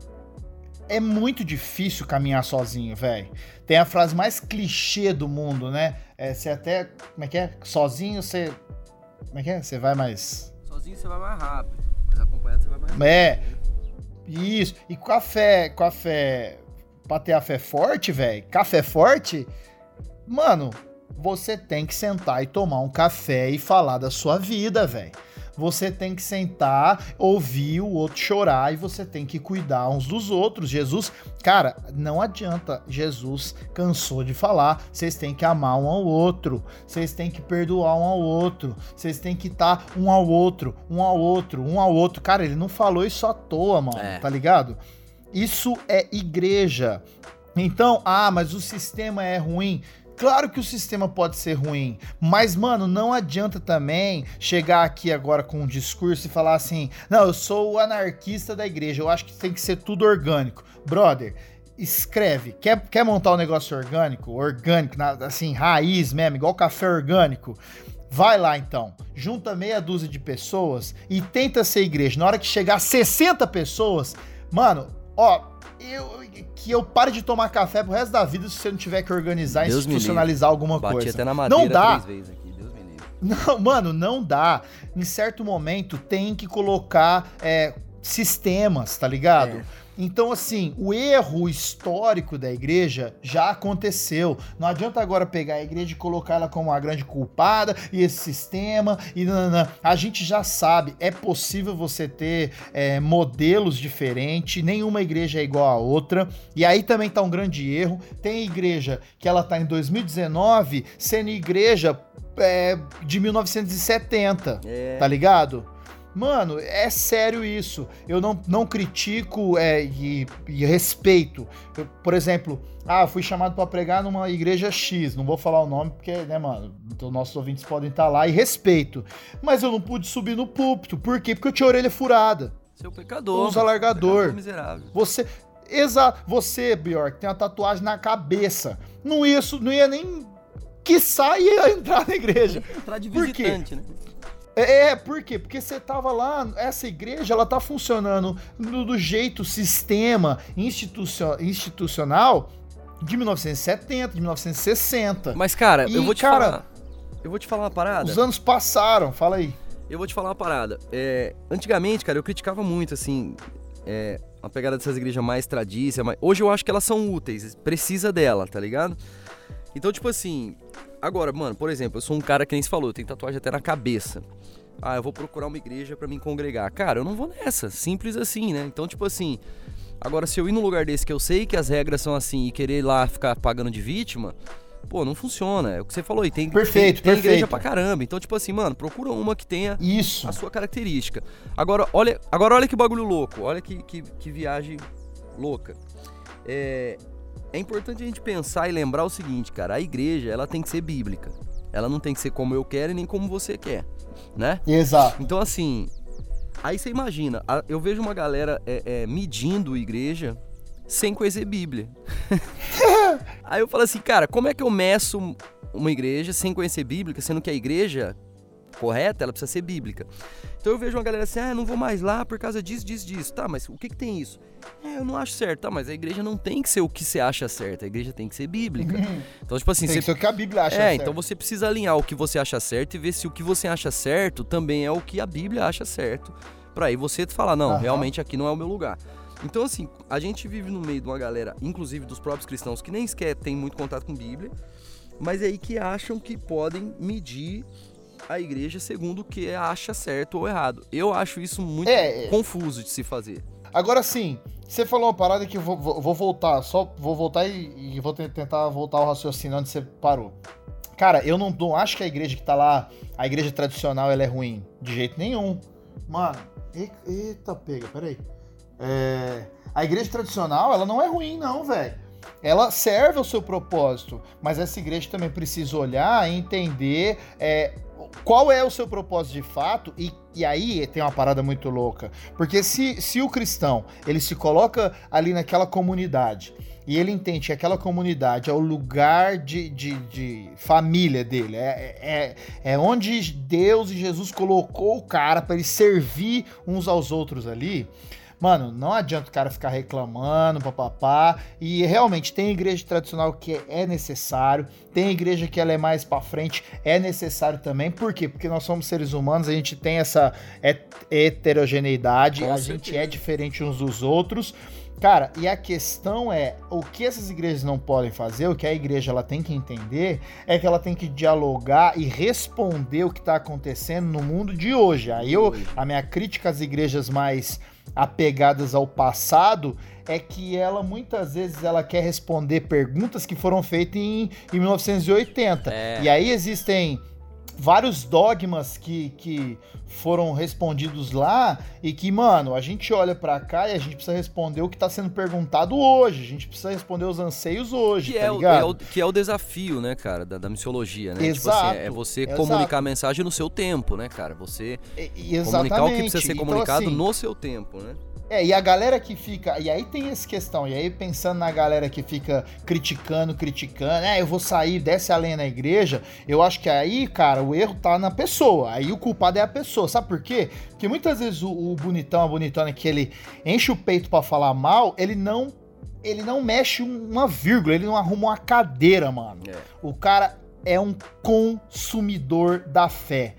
é muito difícil caminhar sozinho, velho. Tem a frase mais clichê do mundo, né? É, você até. Como é que é? Sozinho você. Como é que é? Você vai mais. Sozinho você vai mais rápido, mas acompanhado você vai mais rápido. É. Isso. E com a fé. Com a fé. Pra ter a fé forte, velho. Café forte. Mano, você tem que sentar e tomar um café e falar da sua vida, velho você tem que sentar, ouvir o outro chorar e você tem que cuidar uns dos outros. Jesus, cara, não adianta. Jesus cansou de falar. Vocês têm que amar um ao outro. Vocês têm que perdoar um ao outro. Vocês têm que estar um ao outro, um ao outro, um ao outro. Cara, ele não falou isso à toa, mano, é. tá ligado? Isso é igreja. Então, ah, mas o sistema é ruim. Claro que o sistema pode ser ruim, mas, mano, não adianta também chegar aqui agora com um discurso e falar assim: não, eu sou o anarquista da igreja, eu acho que tem que ser tudo orgânico. Brother, escreve. Quer, quer montar um negócio orgânico? Orgânico, assim, raiz mesmo, igual café orgânico. Vai lá então, junta meia dúzia de pessoas e tenta ser igreja. Na hora que chegar a 60 pessoas, mano, ó, eu, que eu pare de tomar café pro resto da vida se você não tiver que organizar, Deus institucionalizar alguma Bati coisa. até na madeira não dá. três vezes aqui, Deus me livre. Não, mano, não dá. Em certo momento tem que colocar é, sistemas, tá ligado? É. Então, assim, o erro histórico da igreja já aconteceu. Não adianta agora pegar a igreja e colocar ela como a grande culpada e esse sistema e nanana. A gente já sabe, é possível você ter é, modelos diferentes, nenhuma igreja é igual a outra. E aí também tá um grande erro. Tem igreja que ela tá em 2019 sendo igreja é, de 1970, é. tá ligado? Mano, é sério isso. Eu não, não critico é, e, e respeito. Eu, por exemplo, ah, fui chamado para pregar numa igreja X. Não vou falar o nome porque, né, mano? Então nossos ouvintes podem estar lá e respeito. Mas eu não pude subir no púlpito. Por quê? Porque eu tinha a orelha furada. Seu pecador. Usa alargador. Miserável. Você. Exato. Você, Bjork, tem uma tatuagem na cabeça. Não ia, não ia nem. Que ia entrar na igreja. Entrar de visitante, né? É, é, por quê? Porque você tava lá, essa igreja, ela tá funcionando do, do jeito, sistema institucional de 1970, de 1960. Mas, cara, e, eu vou te cara, falar. Eu vou te falar uma parada. Os anos passaram, fala aí. Eu vou te falar uma parada. É, antigamente, cara, eu criticava muito, assim, é, a pegada dessas igrejas mais tradicionais. Mas hoje eu acho que elas são úteis, precisa dela, tá ligado? Então, tipo assim, Agora, mano, por exemplo, eu sou um cara que nem se falou, eu tenho tatuagem até na cabeça. Ah, eu vou procurar uma igreja para me congregar. Cara, eu não vou nessa. Simples assim, né? Então, tipo assim. Agora, se eu ir num lugar desse que eu sei que as regras são assim e querer lá ficar pagando de vítima, pô, não funciona. É o que você falou aí. Tem, perfeito, tem, tem perfeito. igreja pra caramba. Então, tipo assim, mano, procura uma que tenha Isso. a sua característica. Agora, olha, agora olha que bagulho louco. Olha que, que, que viagem louca. É, é importante a gente pensar e lembrar o seguinte, cara, a igreja, ela tem que ser bíblica. Ela não tem que ser como eu quero e nem como você quer, né? Exato. Então, assim, aí você imagina, eu vejo uma galera é, é, medindo igreja sem conhecer Bíblia. aí eu falo assim, cara, como é que eu meço uma igreja sem conhecer Bíblia, sendo que a igreja correta, ela precisa ser bíblica. Então eu vejo uma galera assim, ah, não vou mais lá por causa disso, disso, disso. Tá, mas o que que tem isso? É, eu não acho certo. Tá, mas a igreja não tem que ser o que você acha certo. A igreja tem que ser bíblica. Uhum. Então, tipo assim... Tem você... que ser o que a Bíblia acha é, certo. então você precisa alinhar o que você acha certo e ver se o que você acha certo também é o que a Bíblia acha certo. Pra aí você falar, não, realmente aqui não é o meu lugar. Então, assim, a gente vive no meio de uma galera, inclusive dos próprios cristãos, que nem sequer tem muito contato com Bíblia, mas é aí que acham que podem medir a igreja segundo o que acha certo ou errado. Eu acho isso muito é, é. confuso de se fazer. Agora sim, você falou uma parada que eu vou, vou voltar, só vou voltar e, e, vou tentar voltar ao raciocínio onde você parou. Cara, eu não, não, acho que a igreja que tá lá, a igreja tradicional, ela é ruim. De jeito nenhum. Mano, eita pega, peraí. É, a igreja tradicional, ela não é ruim, não, velho ela serve ao seu propósito, mas essa igreja também precisa olhar e entender é, qual é o seu propósito de fato e, e aí tem uma parada muito louca. Porque se, se o cristão ele se coloca ali naquela comunidade e ele entende que aquela comunidade é o lugar de, de, de família dele é, é, é onde Deus e Jesus colocou o cara para ele servir uns aos outros ali Mano, não adianta o cara ficar reclamando, papapá. E realmente tem igreja tradicional que é necessário, tem igreja que ela é mais para frente, é necessário também. Por quê? Porque nós somos seres humanos, a gente tem essa heterogeneidade, Com a certeza. gente é diferente uns dos outros. Cara, e a questão é, o que essas igrejas não podem fazer, o que a igreja ela tem que entender, é que ela tem que dialogar e responder o que está acontecendo no mundo de hoje. Aí eu, a minha crítica às igrejas mais apegadas ao passado é que ela muitas vezes ela quer responder perguntas que foram feitas em, em 1980. É. E aí existem vários dogmas que, que foram respondidos lá e que, mano, a gente olha para cá e a gente precisa responder o que tá sendo perguntado hoje. A gente precisa responder os anseios hoje, que tá é ligado? O, é o, que é o desafio, né, cara, da, da missiologia, né? Exato, tipo assim, é você exato. comunicar a mensagem no seu tempo, né, cara? Você e, comunicar o que precisa ser então, comunicado então, assim, no seu tempo, né? É, e a galera que fica. E aí tem essa questão. E aí, pensando na galera que fica criticando, criticando, é, eu vou sair, desce a lenha na igreja. Eu acho que aí, cara, o erro tá na pessoa. Aí o culpado é a pessoa. Sabe por quê? Porque muitas vezes o, o bonitão, a bonitona que ele enche o peito para falar mal, ele não. Ele não mexe uma vírgula, ele não arruma uma cadeira, mano. É. O cara é um consumidor da fé.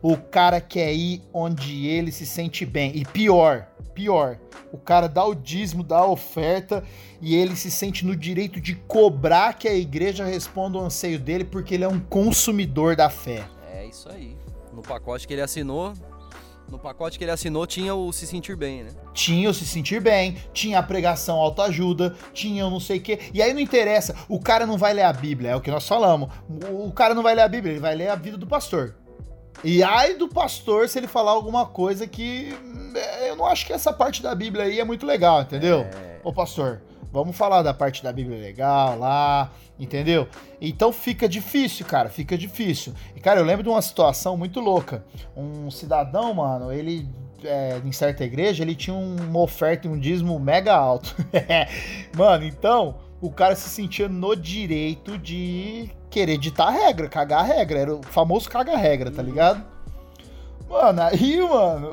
O cara quer ir onde ele se sente bem. E pior, pior, o cara dá o dízimo, dá a oferta e ele se sente no direito de cobrar que a igreja responda o anseio dele porque ele é um consumidor da fé. É isso aí. No pacote que ele assinou, no pacote que ele assinou tinha o se sentir bem, né? Tinha o se sentir bem, tinha a pregação autoajuda, tinha o não sei o quê. E aí não interessa, o cara não vai ler a Bíblia, é o que nós falamos. O cara não vai ler a Bíblia, ele vai ler a vida do pastor. E ai do pastor se ele falar alguma coisa que é, eu não acho que essa parte da Bíblia aí é muito legal, entendeu? É... Ô pastor, vamos falar da parte da Bíblia legal lá, entendeu? Então fica difícil, cara, fica difícil. E cara, eu lembro de uma situação muito louca. Um cidadão, mano, ele é, em certa igreja, ele tinha uma oferta e um dízimo mega alto. mano, então o cara se sentia no direito de querer ditar a regra, cagar a regra. Era o famoso caga-regra, tá ligado? Mano, aí, mano.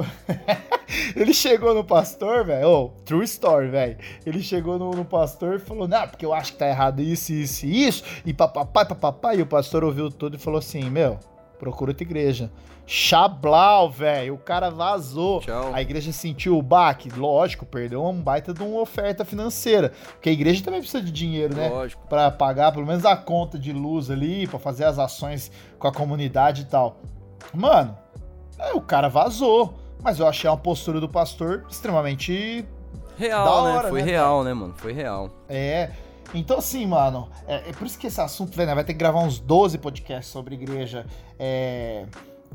ele chegou no pastor, velho. Oh, true story, velho. Ele chegou no, no, pastor e falou: Não, porque eu acho que tá errado isso, isso e isso. E papapá, papapá. E o pastor ouviu tudo e falou assim: Meu, procura outra igreja. Chablau, velho. O cara vazou. Tchau. A igreja sentiu o baque. Lógico, perdeu um baita de uma oferta financeira. Porque a igreja também precisa de dinheiro, né? Lógico. Pra pagar pelo menos a conta de luz ali, pra fazer as ações com a comunidade e tal. Mano, o cara vazou. Mas eu achei uma postura do pastor extremamente. Real, né? hora, né? Foi né, real, cara? né, mano? Foi real. É. Então, assim, mano, é, é, por isso que esse assunto, velho, vai ter que gravar uns 12 podcasts sobre igreja. É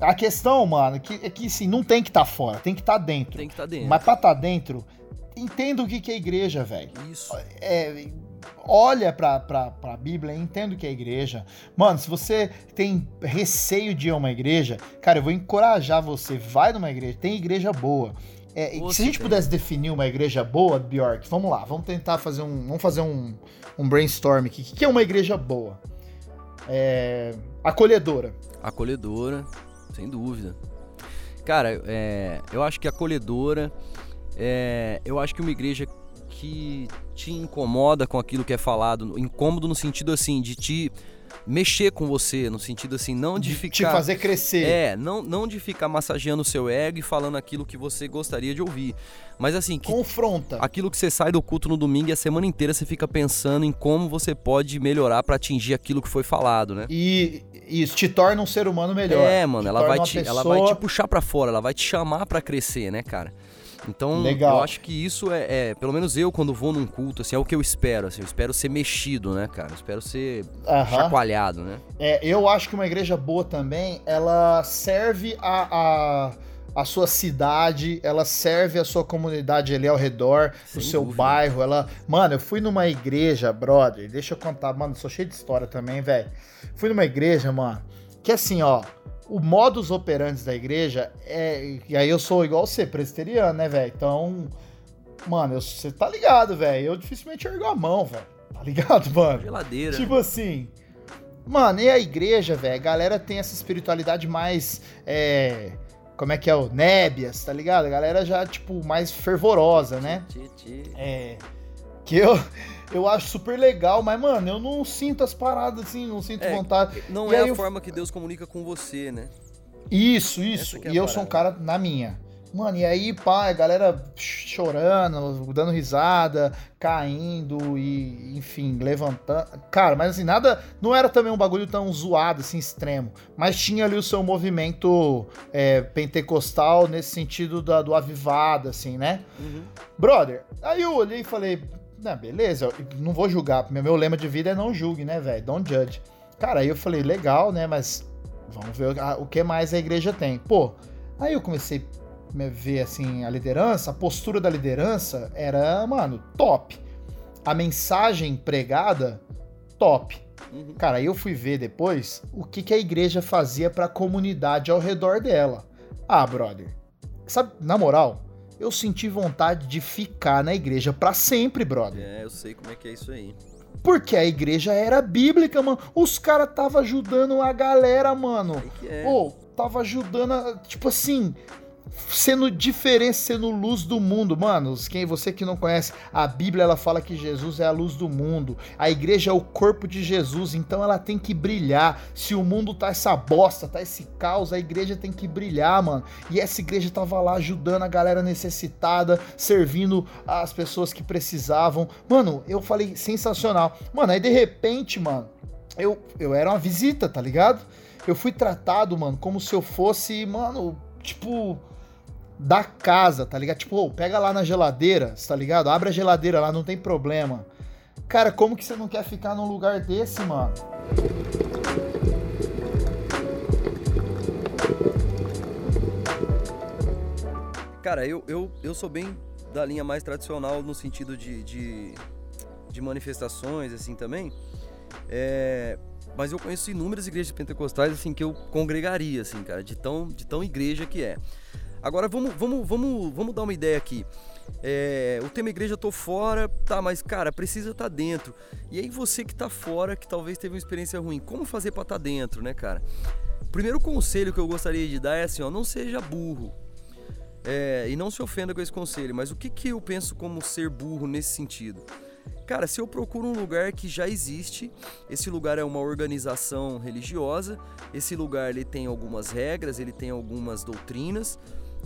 a questão, mano, é que, é que sim, não tem que estar tá fora, tem que estar tá dentro. Tem que estar tá dentro. Mas pra estar tá dentro, entenda o que, que é igreja, velho. Isso. É, olha pra, pra, pra Bíblia e entenda o que é igreja. Mano, se você tem receio de ir a uma igreja, cara, eu vou encorajar você, vai numa igreja, tem igreja boa. É, se a gente pudesse definir uma igreja boa, Bjork, vamos lá, vamos tentar fazer um. Vamos fazer um, um brainstorm aqui. O que é uma igreja boa? É, acolhedora. Acolhedora sem dúvida. Cara, é, eu acho que acolhedora, é, eu acho que uma igreja que te incomoda com aquilo que é falado, incômodo no sentido assim, de te mexer com você, no sentido assim, não de, de ficar. Te fazer crescer. É, não, não de ficar massageando o seu ego e falando aquilo que você gostaria de ouvir. Mas assim. Que, Confronta. Aquilo que você sai do culto no domingo e a semana inteira você fica pensando em como você pode melhorar para atingir aquilo que foi falado, né? E isso te torna um ser humano melhor. É, mano, ela vai, te, pessoa... ela vai te puxar para fora, ela vai te chamar para crescer, né, cara? Então, Legal. eu acho que isso é, é, pelo menos eu quando vou num culto, assim, é o que eu espero, assim, eu espero ser mexido, né, cara? Eu espero ser chacoalhado, né? É, eu acho que uma igreja boa também, ela serve a, a, a sua cidade, ela serve a sua comunidade ali ao redor, Sem o seu dúvida. bairro, ela... Mano, eu fui numa igreja, brother, deixa eu contar, mano, sou cheio de história também, velho. Fui numa igreja, mano, que assim, ó, o modus operandi da igreja é. E aí eu sou igual você, presbiteriano, né, velho? Então, mano, você tá ligado, velho? Eu dificilmente ergo a mão, velho. Tá ligado, mano? Geladeira. Tipo assim. Mano, e a igreja, velho? A galera tem essa espiritualidade mais. É, como é que é o Nébias, tá ligado? A galera já, tipo, mais fervorosa, né? É. Que eu eu acho super legal, mas, mano, eu não sinto as paradas assim, não sinto é, vontade. Não e é a eu... forma que Deus comunica com você, né? Isso, isso. É e eu sou um cara na minha. Mano, e aí, pá, a galera chorando, dando risada, caindo e, enfim, levantando. Cara, mas assim, nada. Não era também um bagulho tão zoado, assim, extremo. Mas tinha ali o seu movimento é, pentecostal nesse sentido da, do avivado, assim, né? Uhum. Brother, aí eu olhei e falei, não, beleza, não vou julgar. Meu, meu lema de vida é não julgue, né, velho? Don't judge. Cara, aí eu falei, legal, né? Mas vamos ver o que mais a igreja tem. Pô, aí eu comecei a ver, assim, a liderança, a postura da liderança era, mano, top. A mensagem pregada, top. Uhum. Cara, aí eu fui ver depois o que, que a igreja fazia para a comunidade ao redor dela. Ah, brother. Sabe, na moral, eu senti vontade de ficar na igreja para sempre, brother. É, eu sei como é que é isso aí. Porque a igreja era bíblica, mano. Os caras tava ajudando a galera, mano. É. Pô, tava ajudando, a, tipo assim, sendo diferença, sendo luz do mundo. Mano, quem você que não conhece, a Bíblia ela fala que Jesus é a luz do mundo. A igreja é o corpo de Jesus, então ela tem que brilhar. Se o mundo tá essa bosta, tá esse caos, a igreja tem que brilhar, mano. E essa igreja tava lá ajudando a galera necessitada, servindo as pessoas que precisavam. Mano, eu falei sensacional. Mano, aí de repente, mano, eu eu era uma visita, tá ligado? Eu fui tratado, mano, como se eu fosse, mano, tipo da casa, tá ligado? Tipo, oh, pega lá na geladeira, tá ligado? Abre a geladeira lá, não tem problema. Cara, como que você não quer ficar num lugar desse, mano? Cara, eu, eu, eu sou bem da linha mais tradicional no sentido de, de, de manifestações, assim, também. É, mas eu conheço inúmeras igrejas pentecostais, assim, que eu congregaria, assim, cara, de tão, de tão igreja que é. Agora vamos, vamos, vamos, vamos dar uma ideia aqui. É, o tema igreja tô fora, tá, mas cara, precisa estar tá dentro. E aí você que tá fora, que talvez teve uma experiência ruim, como fazer para estar tá dentro, né, cara? O primeiro conselho que eu gostaria de dar é assim, ó, não seja burro. É, e não se ofenda com esse conselho, mas o que, que eu penso como ser burro nesse sentido? Cara, se eu procuro um lugar que já existe, esse lugar é uma organização religiosa, esse lugar ele tem algumas regras, ele tem algumas doutrinas,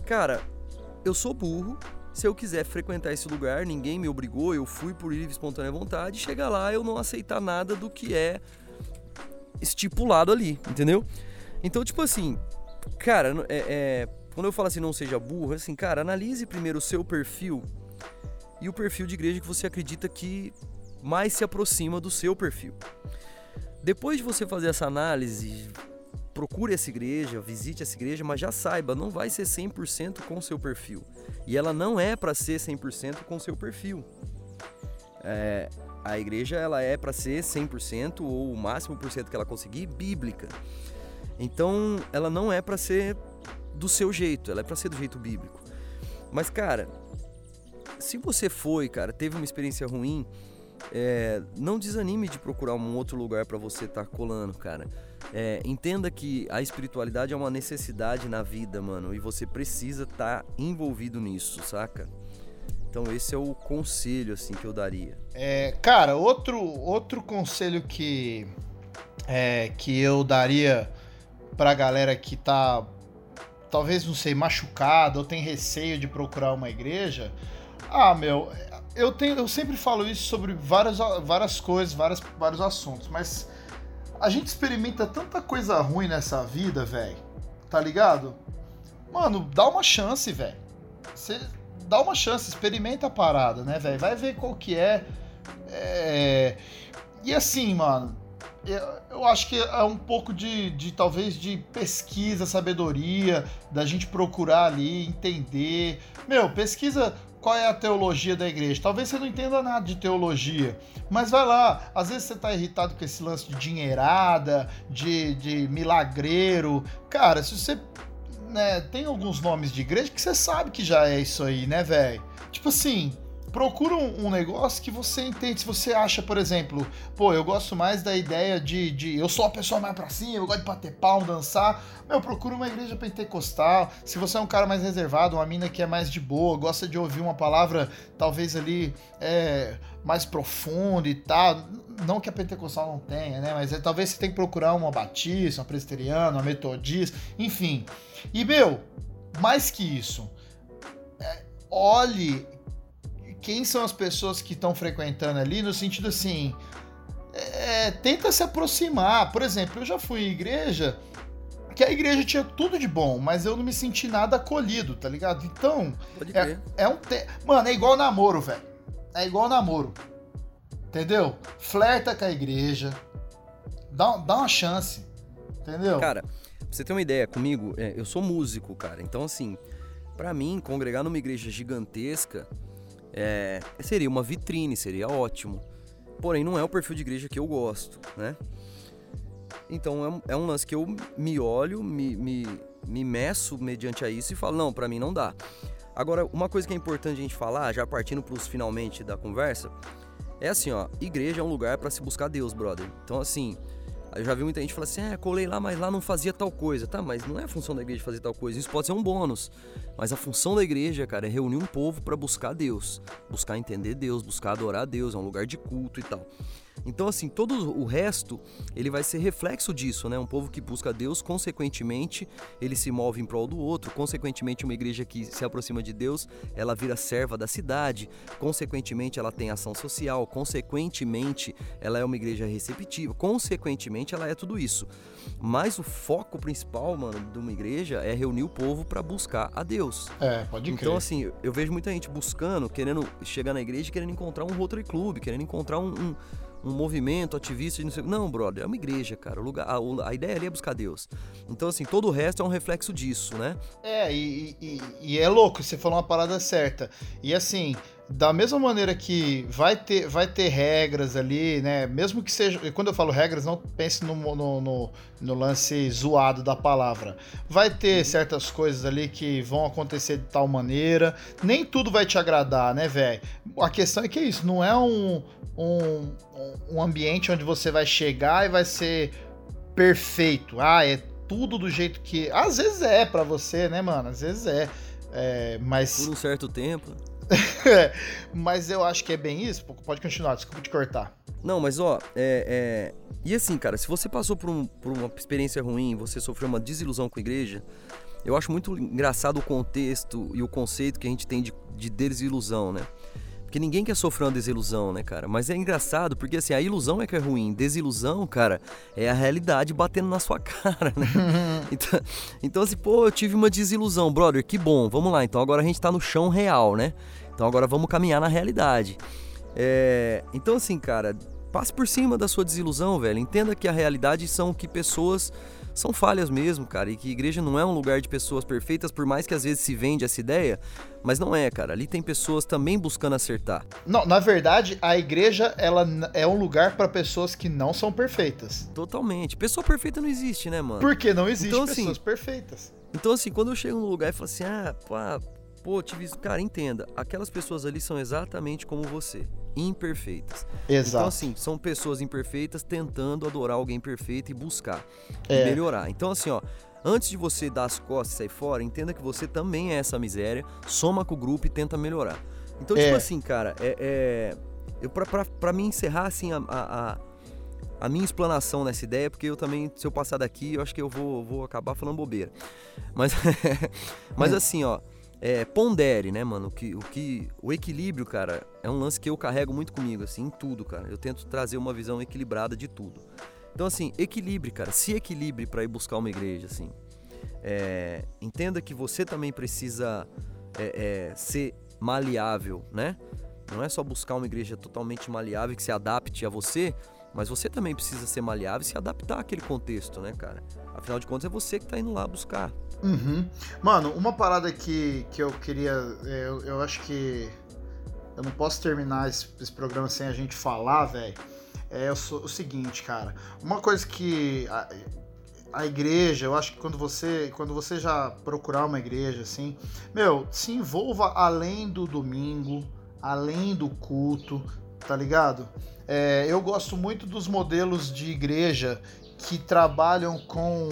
Cara, eu sou burro. Se eu quiser frequentar esse lugar, ninguém me obrigou, eu fui por livre espontânea vontade. Chegar lá, eu não aceitar nada do que é estipulado ali, entendeu? Então, tipo assim, cara, é, é, quando eu falo assim, não seja burro, assim, cara, analise primeiro o seu perfil e o perfil de igreja que você acredita que mais se aproxima do seu perfil. Depois de você fazer essa análise, procure essa igreja, visite essa igreja, mas já saiba, não vai ser 100% com seu perfil. E ela não é para ser 100% com seu perfil. É, a igreja ela é para ser 100% ou o máximo por cento que ela conseguir bíblica. Então, ela não é para ser do seu jeito, ela é para ser do jeito bíblico. Mas cara, se você foi, cara, teve uma experiência ruim, é, não desanime de procurar um outro lugar para você estar tá colando, cara. É, entenda que a espiritualidade é uma necessidade na vida, mano, e você precisa estar tá envolvido nisso, saca? Então esse é o conselho assim que eu daria. É, cara, outro outro conselho que é, que eu daria pra galera que tá talvez não sei machucada ou tem receio de procurar uma igreja, ah, meu, eu tenho eu sempre falo isso sobre várias várias coisas, várias, vários assuntos, mas a gente experimenta tanta coisa ruim nessa vida, velho. Tá ligado? Mano, dá uma chance, velho. Você dá uma chance, experimenta a parada, né, velho? Vai ver qual que é. é... E assim, mano, eu acho que é um pouco de, de talvez de pesquisa, sabedoria, da gente procurar ali, entender. Meu, pesquisa qual é a teologia da igreja. Talvez você não entenda nada de teologia, mas vai lá. Às vezes você está irritado com esse lance de dinheirada, de, de milagreiro. Cara, se você né, tem alguns nomes de igreja que você sabe que já é isso aí, né, velho? Tipo assim, procura um, um, negócio que você entende. Se você acha, por exemplo, pô, eu gosto mais da ideia de, de eu sou a pessoa mais pra cima, eu gosto de bater palmo, dançar. Meu, procura uma igreja pentecostal. Se você é um cara mais reservado, uma mina que é mais de boa, gosta de ouvir uma palavra talvez ali é, mais profunda e tal. Não que a pentecostal não tenha, né? Mas é, talvez você tenha que procurar uma batista, uma presbiteriana, uma metodista, enfim. E, meu, mais que isso, é, olhe quem são as pessoas que estão frequentando ali, no sentido assim, é, tenta se aproximar. Por exemplo, eu já fui em igreja que a igreja tinha tudo de bom, mas eu não me senti nada acolhido, tá ligado? Então, é, é, um. Te... Mano, é igual namoro, velho. É igual namoro. Entendeu? Flerta com a igreja. Dá, dá uma chance. Entendeu? Cara, pra você ter uma ideia comigo, é, eu sou músico, cara. Então, assim, para mim, congregar numa igreja gigantesca é, seria uma vitrine, seria ótimo. Porém, não é o perfil de igreja que eu gosto, né? Então é, é um lance que eu me olho, me, me, me meço mediante a isso e falo, não, para mim não dá. Agora, uma coisa que é importante a gente falar, já partindo pros finalmente da conversa, é assim, ó, igreja é um lugar para se buscar Deus, brother. Então, assim, Eu já vi muita gente falar assim, é, colei lá, mas lá não fazia tal coisa. Tá, mas não é a função da igreja fazer tal coisa. Isso pode ser um bônus. Mas a função da igreja, cara, é reunir um povo para buscar Deus. Buscar entender Deus, buscar adorar Deus. É um lugar de culto e tal. Então, assim, todo o resto, ele vai ser reflexo disso, né? Um povo que busca Deus, consequentemente, ele se move em prol do outro. Consequentemente, uma igreja que se aproxima de Deus, ela vira serva da cidade. Consequentemente, ela tem ação social. Consequentemente, ela é uma igreja receptiva. Consequentemente, ela é tudo isso. Mas o foco principal, mano, de uma igreja é reunir o povo para buscar a Deus. É, pode crer. Então, assim, eu vejo muita gente buscando, querendo chegar na igreja, querendo encontrar um Rotary Club, querendo encontrar um, um um movimento ativista não sei Não, brother, é uma igreja, cara. O lugar, a, a, ideia ali é buscar Deus. Então, assim, todo o resto é um reflexo disso, né? É, e, e, e é louco, você falou uma parada certa. E assim, da mesma maneira que vai ter, vai ter regras ali, né? Mesmo que seja. Quando eu falo regras, não pense no, no, no, no, lance zoado da palavra. Vai ter certas coisas ali que vão acontecer de tal maneira. Nem tudo vai te agradar, né, velho? A questão é que é isso, não é um, um, um ambiente onde você vai chegar e vai ser perfeito. Ah, é tudo do jeito que. Às vezes é para você, né, mano? Às vezes é. é mas. Por um certo tempo. mas eu acho que é bem isso. Pode continuar, desculpa te cortar. Não, mas ó, é, é... E assim, cara, se você passou por, um, por uma experiência ruim, você sofreu uma desilusão com a igreja, eu acho muito engraçado o contexto e o conceito que a gente tem de, de desilusão, né? Porque ninguém quer sofrer uma desilusão, né, cara? Mas é engraçado porque, assim, a ilusão é que é ruim. Desilusão, cara, é a realidade batendo na sua cara, né? então, então, assim, pô, eu tive uma desilusão, brother, que bom. Vamos lá, então agora a gente tá no chão real, né? Então agora vamos caminhar na realidade. É, então, assim, cara, passe por cima da sua desilusão, velho. Entenda que a realidade são que pessoas são falhas mesmo, cara, e que igreja não é um lugar de pessoas perfeitas, por mais que às vezes se vende essa ideia, mas não é, cara. Ali tem pessoas também buscando acertar. Não, na verdade, a igreja ela é um lugar para pessoas que não são perfeitas. Totalmente. Pessoa perfeita não existe, né, mano? Porque não existe então, assim, pessoas perfeitas. Então, assim, quando eu chego num lugar e falo assim, ah, pá, pô, tive isso. Cara, entenda, aquelas pessoas ali são exatamente como você imperfeitas. Exato. Então, assim, são pessoas imperfeitas tentando adorar alguém perfeito e buscar é. e melhorar. Então, assim, ó, antes de você dar as costas e sair fora, entenda que você também é essa miséria, soma com o grupo e tenta melhorar. Então, tipo é. tipo assim, cara, é, é, eu, pra, pra, pra mim encerrar, assim, a, a, a, minha explanação nessa ideia, porque eu também, se eu passar daqui, eu acho que eu vou, vou acabar falando bobeira. Mas, mas hum. assim, ó, é, pondere, né, mano? O que, o que. O equilíbrio, cara, é um lance que eu carrego muito comigo, assim, em tudo, cara. Eu tento trazer uma visão equilibrada de tudo. Então, assim, equilibre, cara. Se equilibre para ir buscar uma igreja, assim. É, entenda que você também precisa é, é, ser maleável, né? Não é só buscar uma igreja totalmente maleável que se adapte a você, mas você também precisa ser maleável e se adaptar àquele contexto, né, cara? Afinal de contas, é você que tá indo lá buscar. Uhum. Mano, uma parada que, que eu queria. É, eu, eu acho que. Eu não posso terminar esse, esse programa sem a gente falar, velho. É o, o, seguinte, cara. Uma coisa que. A, a igreja, eu acho que quando você, quando você já procurar uma igreja, assim, meu, se envolva além do domingo, além do culto, tá ligado? É, eu gosto muito dos modelos de igreja que trabalham com.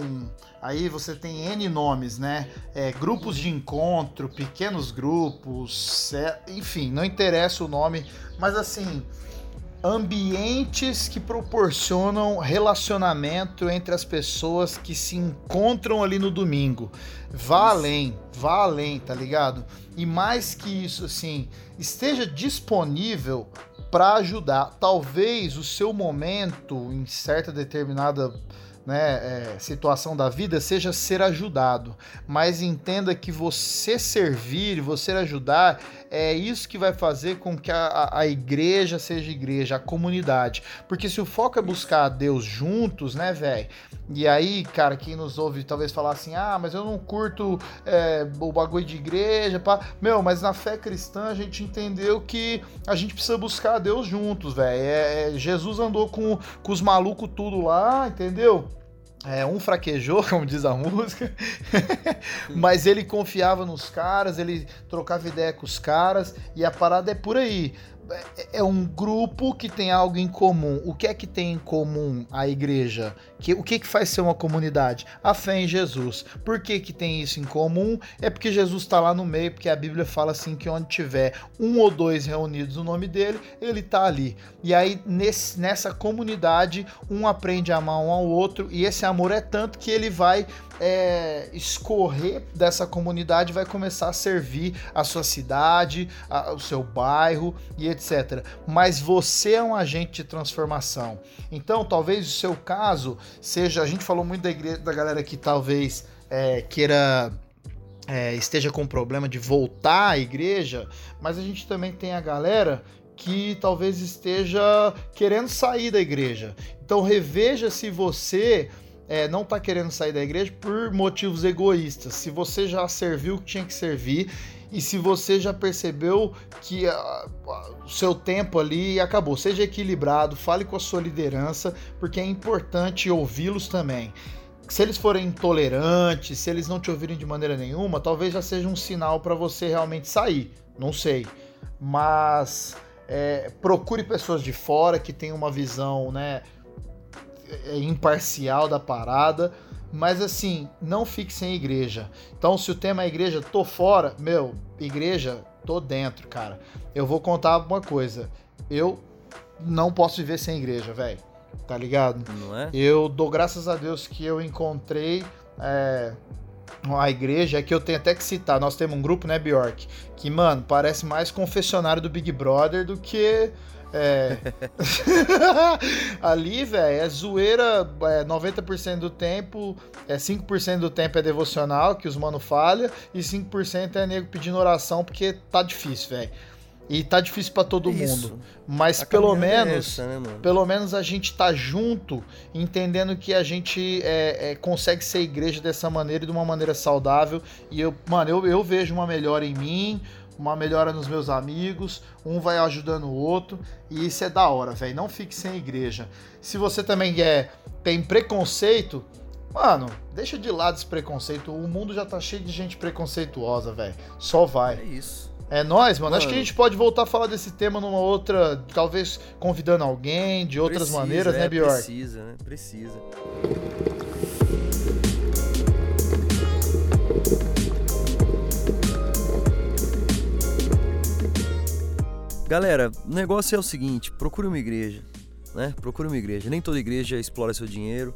Aí você tem N nomes, né? É, grupos de encontro, pequenos grupos, é, enfim, não interessa o nome, mas assim, ambientes que proporcionam relacionamento entre as pessoas que se encontram ali no domingo. Vá além, vá além, tá ligado? E mais que isso, assim, esteja disponível para ajudar. Talvez o seu momento em certa determinada né, é, situação da vida seja ser ajudado, mas entenda que você servir, você ajudar, é isso que vai fazer com que a, a igreja seja igreja, a comunidade. Porque se o foco é buscar a Deus juntos, né, velho? E aí, cara, quem nos ouve talvez falar assim: ah, mas eu não curto é, o bagulho de igreja, pá. Meu, mas na fé cristã a gente entendeu que a gente precisa buscar a Deus juntos, velho. É, é, Jesus andou com, com os malucos tudo lá, entendeu? É, um fraquejou, como diz a música, mas ele confiava nos caras, ele trocava ideia com os caras, e a parada é por aí. É, é um grupo que tem algo em comum. O que é que tem em comum a igreja? Que, o que, que faz ser uma comunidade? A fé em Jesus. Por que, que tem isso em comum? É porque Jesus está lá no meio, porque a Bíblia fala assim que onde tiver um ou dois reunidos no nome dele, ele está ali. E aí, nesse, nessa comunidade, um aprende a amar um ao outro, e esse amor é tanto que ele vai é, escorrer dessa comunidade vai começar a servir a sua cidade, a, o seu bairro e etc. Mas você é um agente de transformação. Então, talvez o seu caso seja. A gente falou muito da, igreja, da galera que talvez é, queira. É, esteja com problema de voltar à igreja, mas a gente também tem a galera que talvez esteja querendo sair da igreja. Então reveja se você é, não está querendo sair da igreja por motivos egoístas. Se você já serviu o que tinha que servir e se você já percebeu que o seu tempo ali acabou, seja equilibrado, fale com a sua liderança, porque é importante ouvi-los também. Se eles forem intolerantes, se eles não te ouvirem de maneira nenhuma, talvez já seja um sinal para você realmente sair. Não sei. Mas é, procure pessoas de fora que tenham uma visão, né? É, imparcial da parada, mas assim, não fique sem igreja. Então, se o tema é igreja, tô fora, meu, igreja, tô dentro, cara. Eu vou contar uma coisa. Eu não posso viver sem igreja, velho. Tá ligado? Não é? Eu dou graças a Deus que eu encontrei é, a igreja, é que eu tenho até que citar. Nós temos um grupo, né, Bjork? Que, mano, parece mais confessionário do Big Brother do que é. Ali, velho, é zoeira é, 90% do tempo, é 5% do tempo é devocional, que os mano falha, e 5% é nego pedindo oração porque tá difícil, velho. E tá difícil para todo Isso. mundo. Mas a pelo menos, é essa, né, pelo menos a gente tá junto, entendendo que a gente é, é, consegue ser igreja dessa maneira e de uma maneira saudável. E eu, mano, eu, eu vejo uma melhora em mim, uma melhora nos meus amigos, um vai ajudando o outro, e isso é da hora, velho. Não fique sem igreja. Se você também é, tem preconceito, mano, deixa de lado esse preconceito. O mundo já tá cheio de gente preconceituosa, velho. Só vai. É isso. É nós, mano. mano. Acho que a gente pode voltar a falar desse tema numa outra, talvez convidando alguém de outras precisa, maneiras, né, é, né, Bjork? Precisa, né? Precisa. Galera, o negócio é o seguinte: procure uma igreja, né? Procure uma igreja. Nem toda igreja explora seu dinheiro,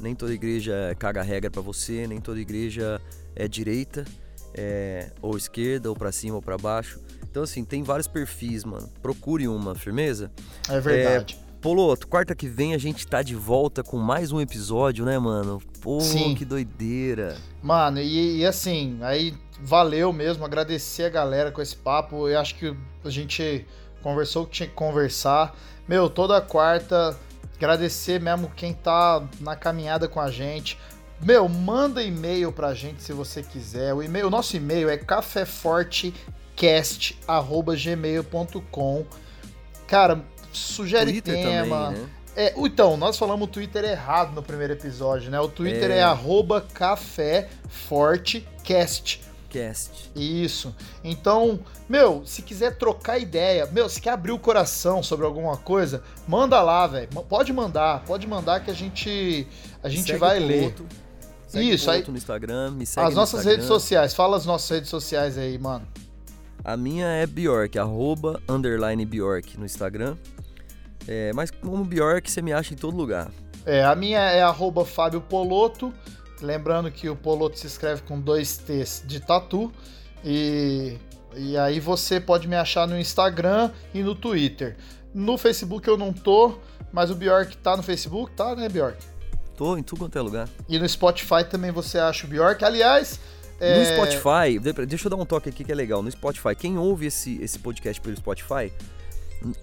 nem toda igreja caga regra para você, nem toda igreja é direita, é, ou esquerda, ou para cima ou para baixo. Então, assim, tem vários perfis, mano. Procure uma, firmeza? É verdade. É, Poloto, quarta que vem a gente tá de volta com mais um episódio, né, mano? Pô, Sim. que doideira. Mano, e, e, assim, aí valeu mesmo, agradecer a galera com esse papo. Eu acho que a gente conversou o que tinha que conversar. Meu, toda quarta, agradecer mesmo quem tá na caminhada com a gente. Meu, manda e-mail pra gente se você quiser. O e-mail, o nosso e-mail é caféfortecast@gmail.com. Cara, sugere Twitter tema. Também, né? É, então, nós falamos o Twitter errado no primeiro episódio, né? O Twitter é, é arroba caféfortecast. Cast. Isso. Então, meu, se quiser trocar ideia, meu, se quer abrir o coração sobre alguma coisa, manda lá, velho. Pode mandar, pode mandar que a gente a gente segue vai ler. Outro, Isso, aí no Instagram, me segue As nossas Instagram. redes sociais, fala as nossas redes sociais aí, mano. A minha é Bjork, arroba, underline Bjork no Instagram. É, mas como Bjork, você me acha em todo lugar. É, a minha é arroba Fábio Poloto. Lembrando que o Poloto se escreve com dois T's de tatu. E, e aí você pode me achar no Instagram e no Twitter. No Facebook eu não tô, mas o Bjork tá no Facebook, tá, né, Bjork? Tô em tudo quanto é lugar. E no Spotify também você acha o Bjork. Aliás. É... No Spotify, deixa eu dar um toque aqui que é legal. No Spotify, quem ouve esse, esse podcast pelo Spotify,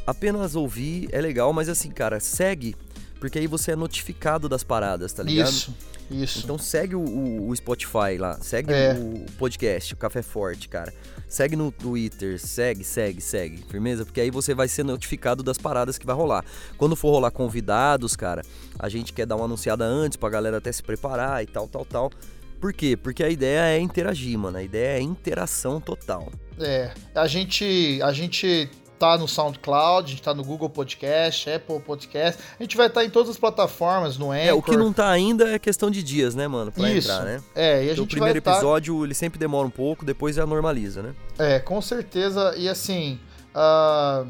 apenas ouvir é legal, mas assim, cara, segue, porque aí você é notificado das paradas, tá ligado? Isso, isso. Então segue o, o, o Spotify lá, segue é. o podcast, o Café Forte, cara. Segue no Twitter, segue, segue, segue, firmeza? Porque aí você vai ser notificado das paradas que vai rolar. Quando for rolar convidados, cara, a gente quer dar uma anunciada antes pra galera até se preparar e tal, tal, tal. Por quê? Porque a ideia é interagir, mano. A ideia é interação total. É, a gente, a gente tá no SoundCloud, a gente tá no Google Podcast, Apple Podcast. A gente vai estar tá em todas as plataformas, no Anchor. É, o que não tá ainda é questão de dias, né, mano? Pra Isso. entrar, né? É, e a Então, o gente primeiro vai tá... episódio, ele sempre demora um pouco, depois já normaliza, né? É, com certeza. E assim, ah,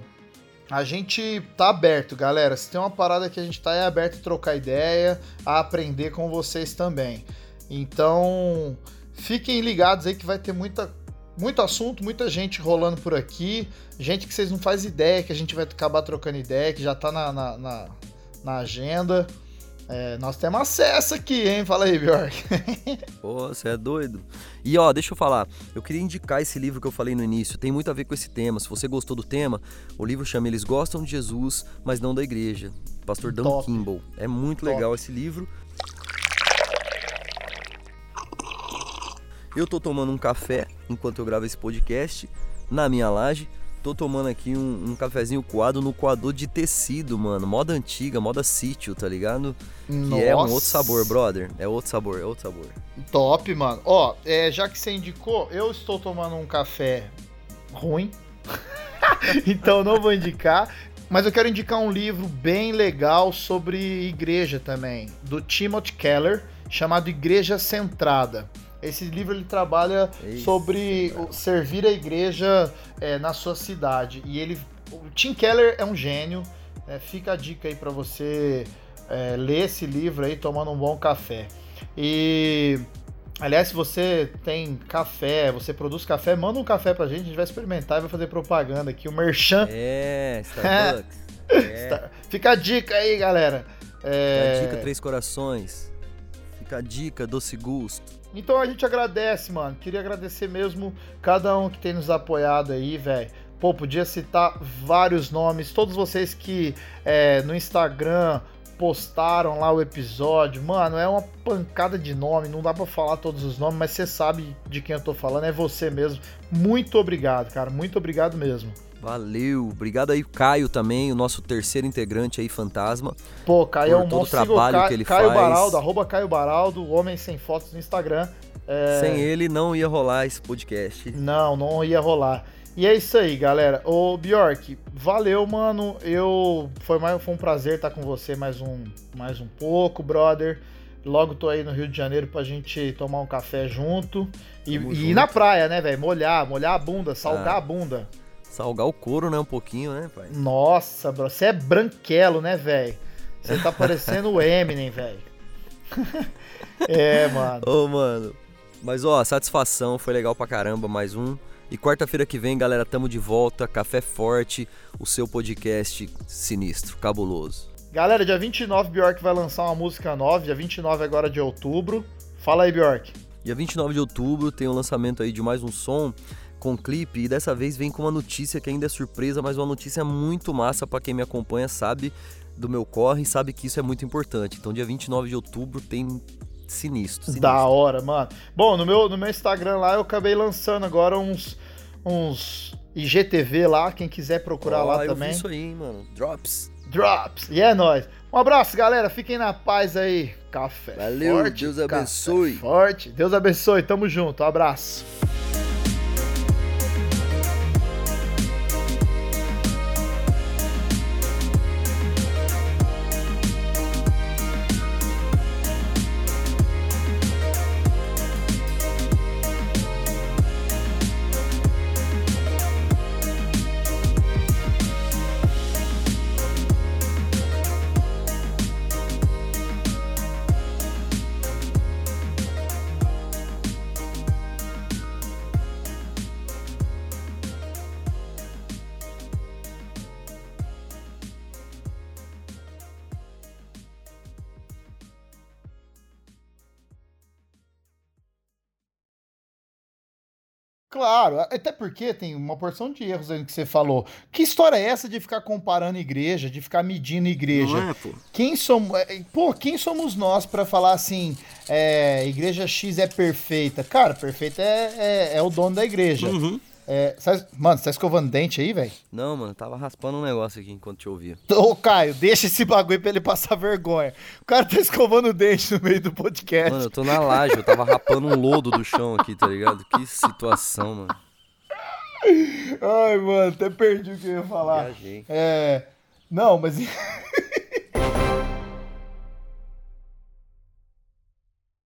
a gente tá aberto, galera. Se tem uma parada que a gente tá é aberto a trocar ideia, a aprender com vocês também. Então, fiquem ligados aí que vai ter muita, muito assunto, muita gente rolando por aqui. Gente que vocês não fazem ideia, que a gente vai acabar trocando ideia, que já tá na, na, na, na agenda. É, nós temos acesso aqui, hein? Fala aí, Bjork. Pô, você é doido. E ó, deixa eu falar, eu queria indicar esse livro que eu falei no início, tem muito a ver com esse tema. Se você gostou do tema, o livro chama Eles Gostam de Jesus, mas não da igreja. Pastor Dan Top. Kimball. É muito Top. legal esse livro. Eu tô tomando um café enquanto eu gravo esse podcast na minha laje. Tô tomando aqui um, um cafezinho coado no coador de tecido, mano. Moda antiga, moda sítio, tá ligado? Que é um outro sabor, brother. É outro sabor, é outro sabor. Top, mano. Ó, é, já que você indicou, eu estou tomando um café ruim. então não vou indicar. Mas eu quero indicar um livro bem legal sobre igreja também, do Timothy Keller, chamado Igreja Centrada. Esse livro ele trabalha Eita. sobre servir a igreja é, na sua cidade. E ele, o Tim Keller é um gênio. é, fica a dica aí para você é, ler esse livro aí tomando um bom café. E aliás, se você tem café, você produz café, manda um café pra gente, a gente vai experimentar e vai fazer propaganda aqui, o Merchan. É, Starbucks. é. Tá- Fica a dica aí, galera. É, Fica a dica Três Corações. Fica a dica Doce Gusto. Então a gente agradece, mano. Queria agradecer mesmo cada um que tem nos apoiado aí, velho. Pô, podia citar vários nomes, todos vocês que é, no Instagram postaram lá o episódio. Mano, é uma pancada de nome, não dá pra falar todos os nomes, mas você sabe de quem eu tô falando, é você mesmo. Muito obrigado, cara, muito obrigado mesmo. Valeu. Obrigado aí, Caio também, o nosso terceiro integrante aí, Fantasma. Pô, Caio é um todo o trabalho Caio, que ele Caio faz. Baraldo, arroba Caio Baraldo, Homem Sem Fotos no Instagram. É, Sem ele não ia rolar esse podcast. Não, não ia rolar. E é isso aí, galera. Ô, Bjork, valeu, mano. Eu foi mais foi um prazer estar com você mais um mais um pouco, brother. Logo tô aí no Rio de Janeiro pra gente tomar um café junto e, e junto. ir na praia, né, velho? Molhar, molhar a bunda, salgar Ah. a bunda. Salgar o couro, né? Um pouquinho, né, pai? Nossa, bro, você é branquelo, né, velho? Você tá parecendo o Eminem, velho. é, mano. Ô, mano. Mas, ó, satisfação, foi legal pra caramba, mais um. E quarta-feira que vem, galera, tamo de volta. Café Forte, o seu podcast sinistro, cabuloso. Galera, dia 29 Bjork vai lançar uma música nova, dia 29 agora de outubro. Fala aí, Bjork. Dia 29 de outubro tem o lançamento aí de mais um som com clipe e dessa vez vem com uma notícia que ainda é surpresa, mas uma notícia muito massa pra quem me acompanha, sabe do meu corre e sabe que isso é muito importante. Então dia 29 de outubro tem sinistro, sinistro. Da hora, mano. Bom, no meu, no meu Instagram lá eu acabei lançando agora uns, uns IGTV lá, quem quiser procurar Ó, lá eu também. Vi isso aí, mano. Drops. Drops. E é nóis. Um abraço, galera. Fiquem na paz aí. Café Valeu, forte. Deus abençoe. Forte. Deus abençoe. Tamo junto. Um abraço. Claro, até porque tem uma porção de erros aí que você falou. Que história é essa de ficar comparando igreja, de ficar medindo igreja? Não é, pô? Quem somos, é, pô, quem somos nós pra falar assim, é, igreja X é perfeita? Cara, perfeita é, é, é o dono da igreja. Uhum. É, sabe- mano, você tá escovando dente aí, velho? Não, mano, tava raspando um negócio aqui enquanto te ouvia. Ô, Caio, deixa esse bagulho pra ele passar vergonha. O cara tá escovando o dente no meio do podcast. Mano, eu tô na laje, eu tava rapando um lodo do chão aqui, tá ligado? Que situação, mano. Ai, mano, até perdi o que eu ia falar. Viajei. É. Não, mas.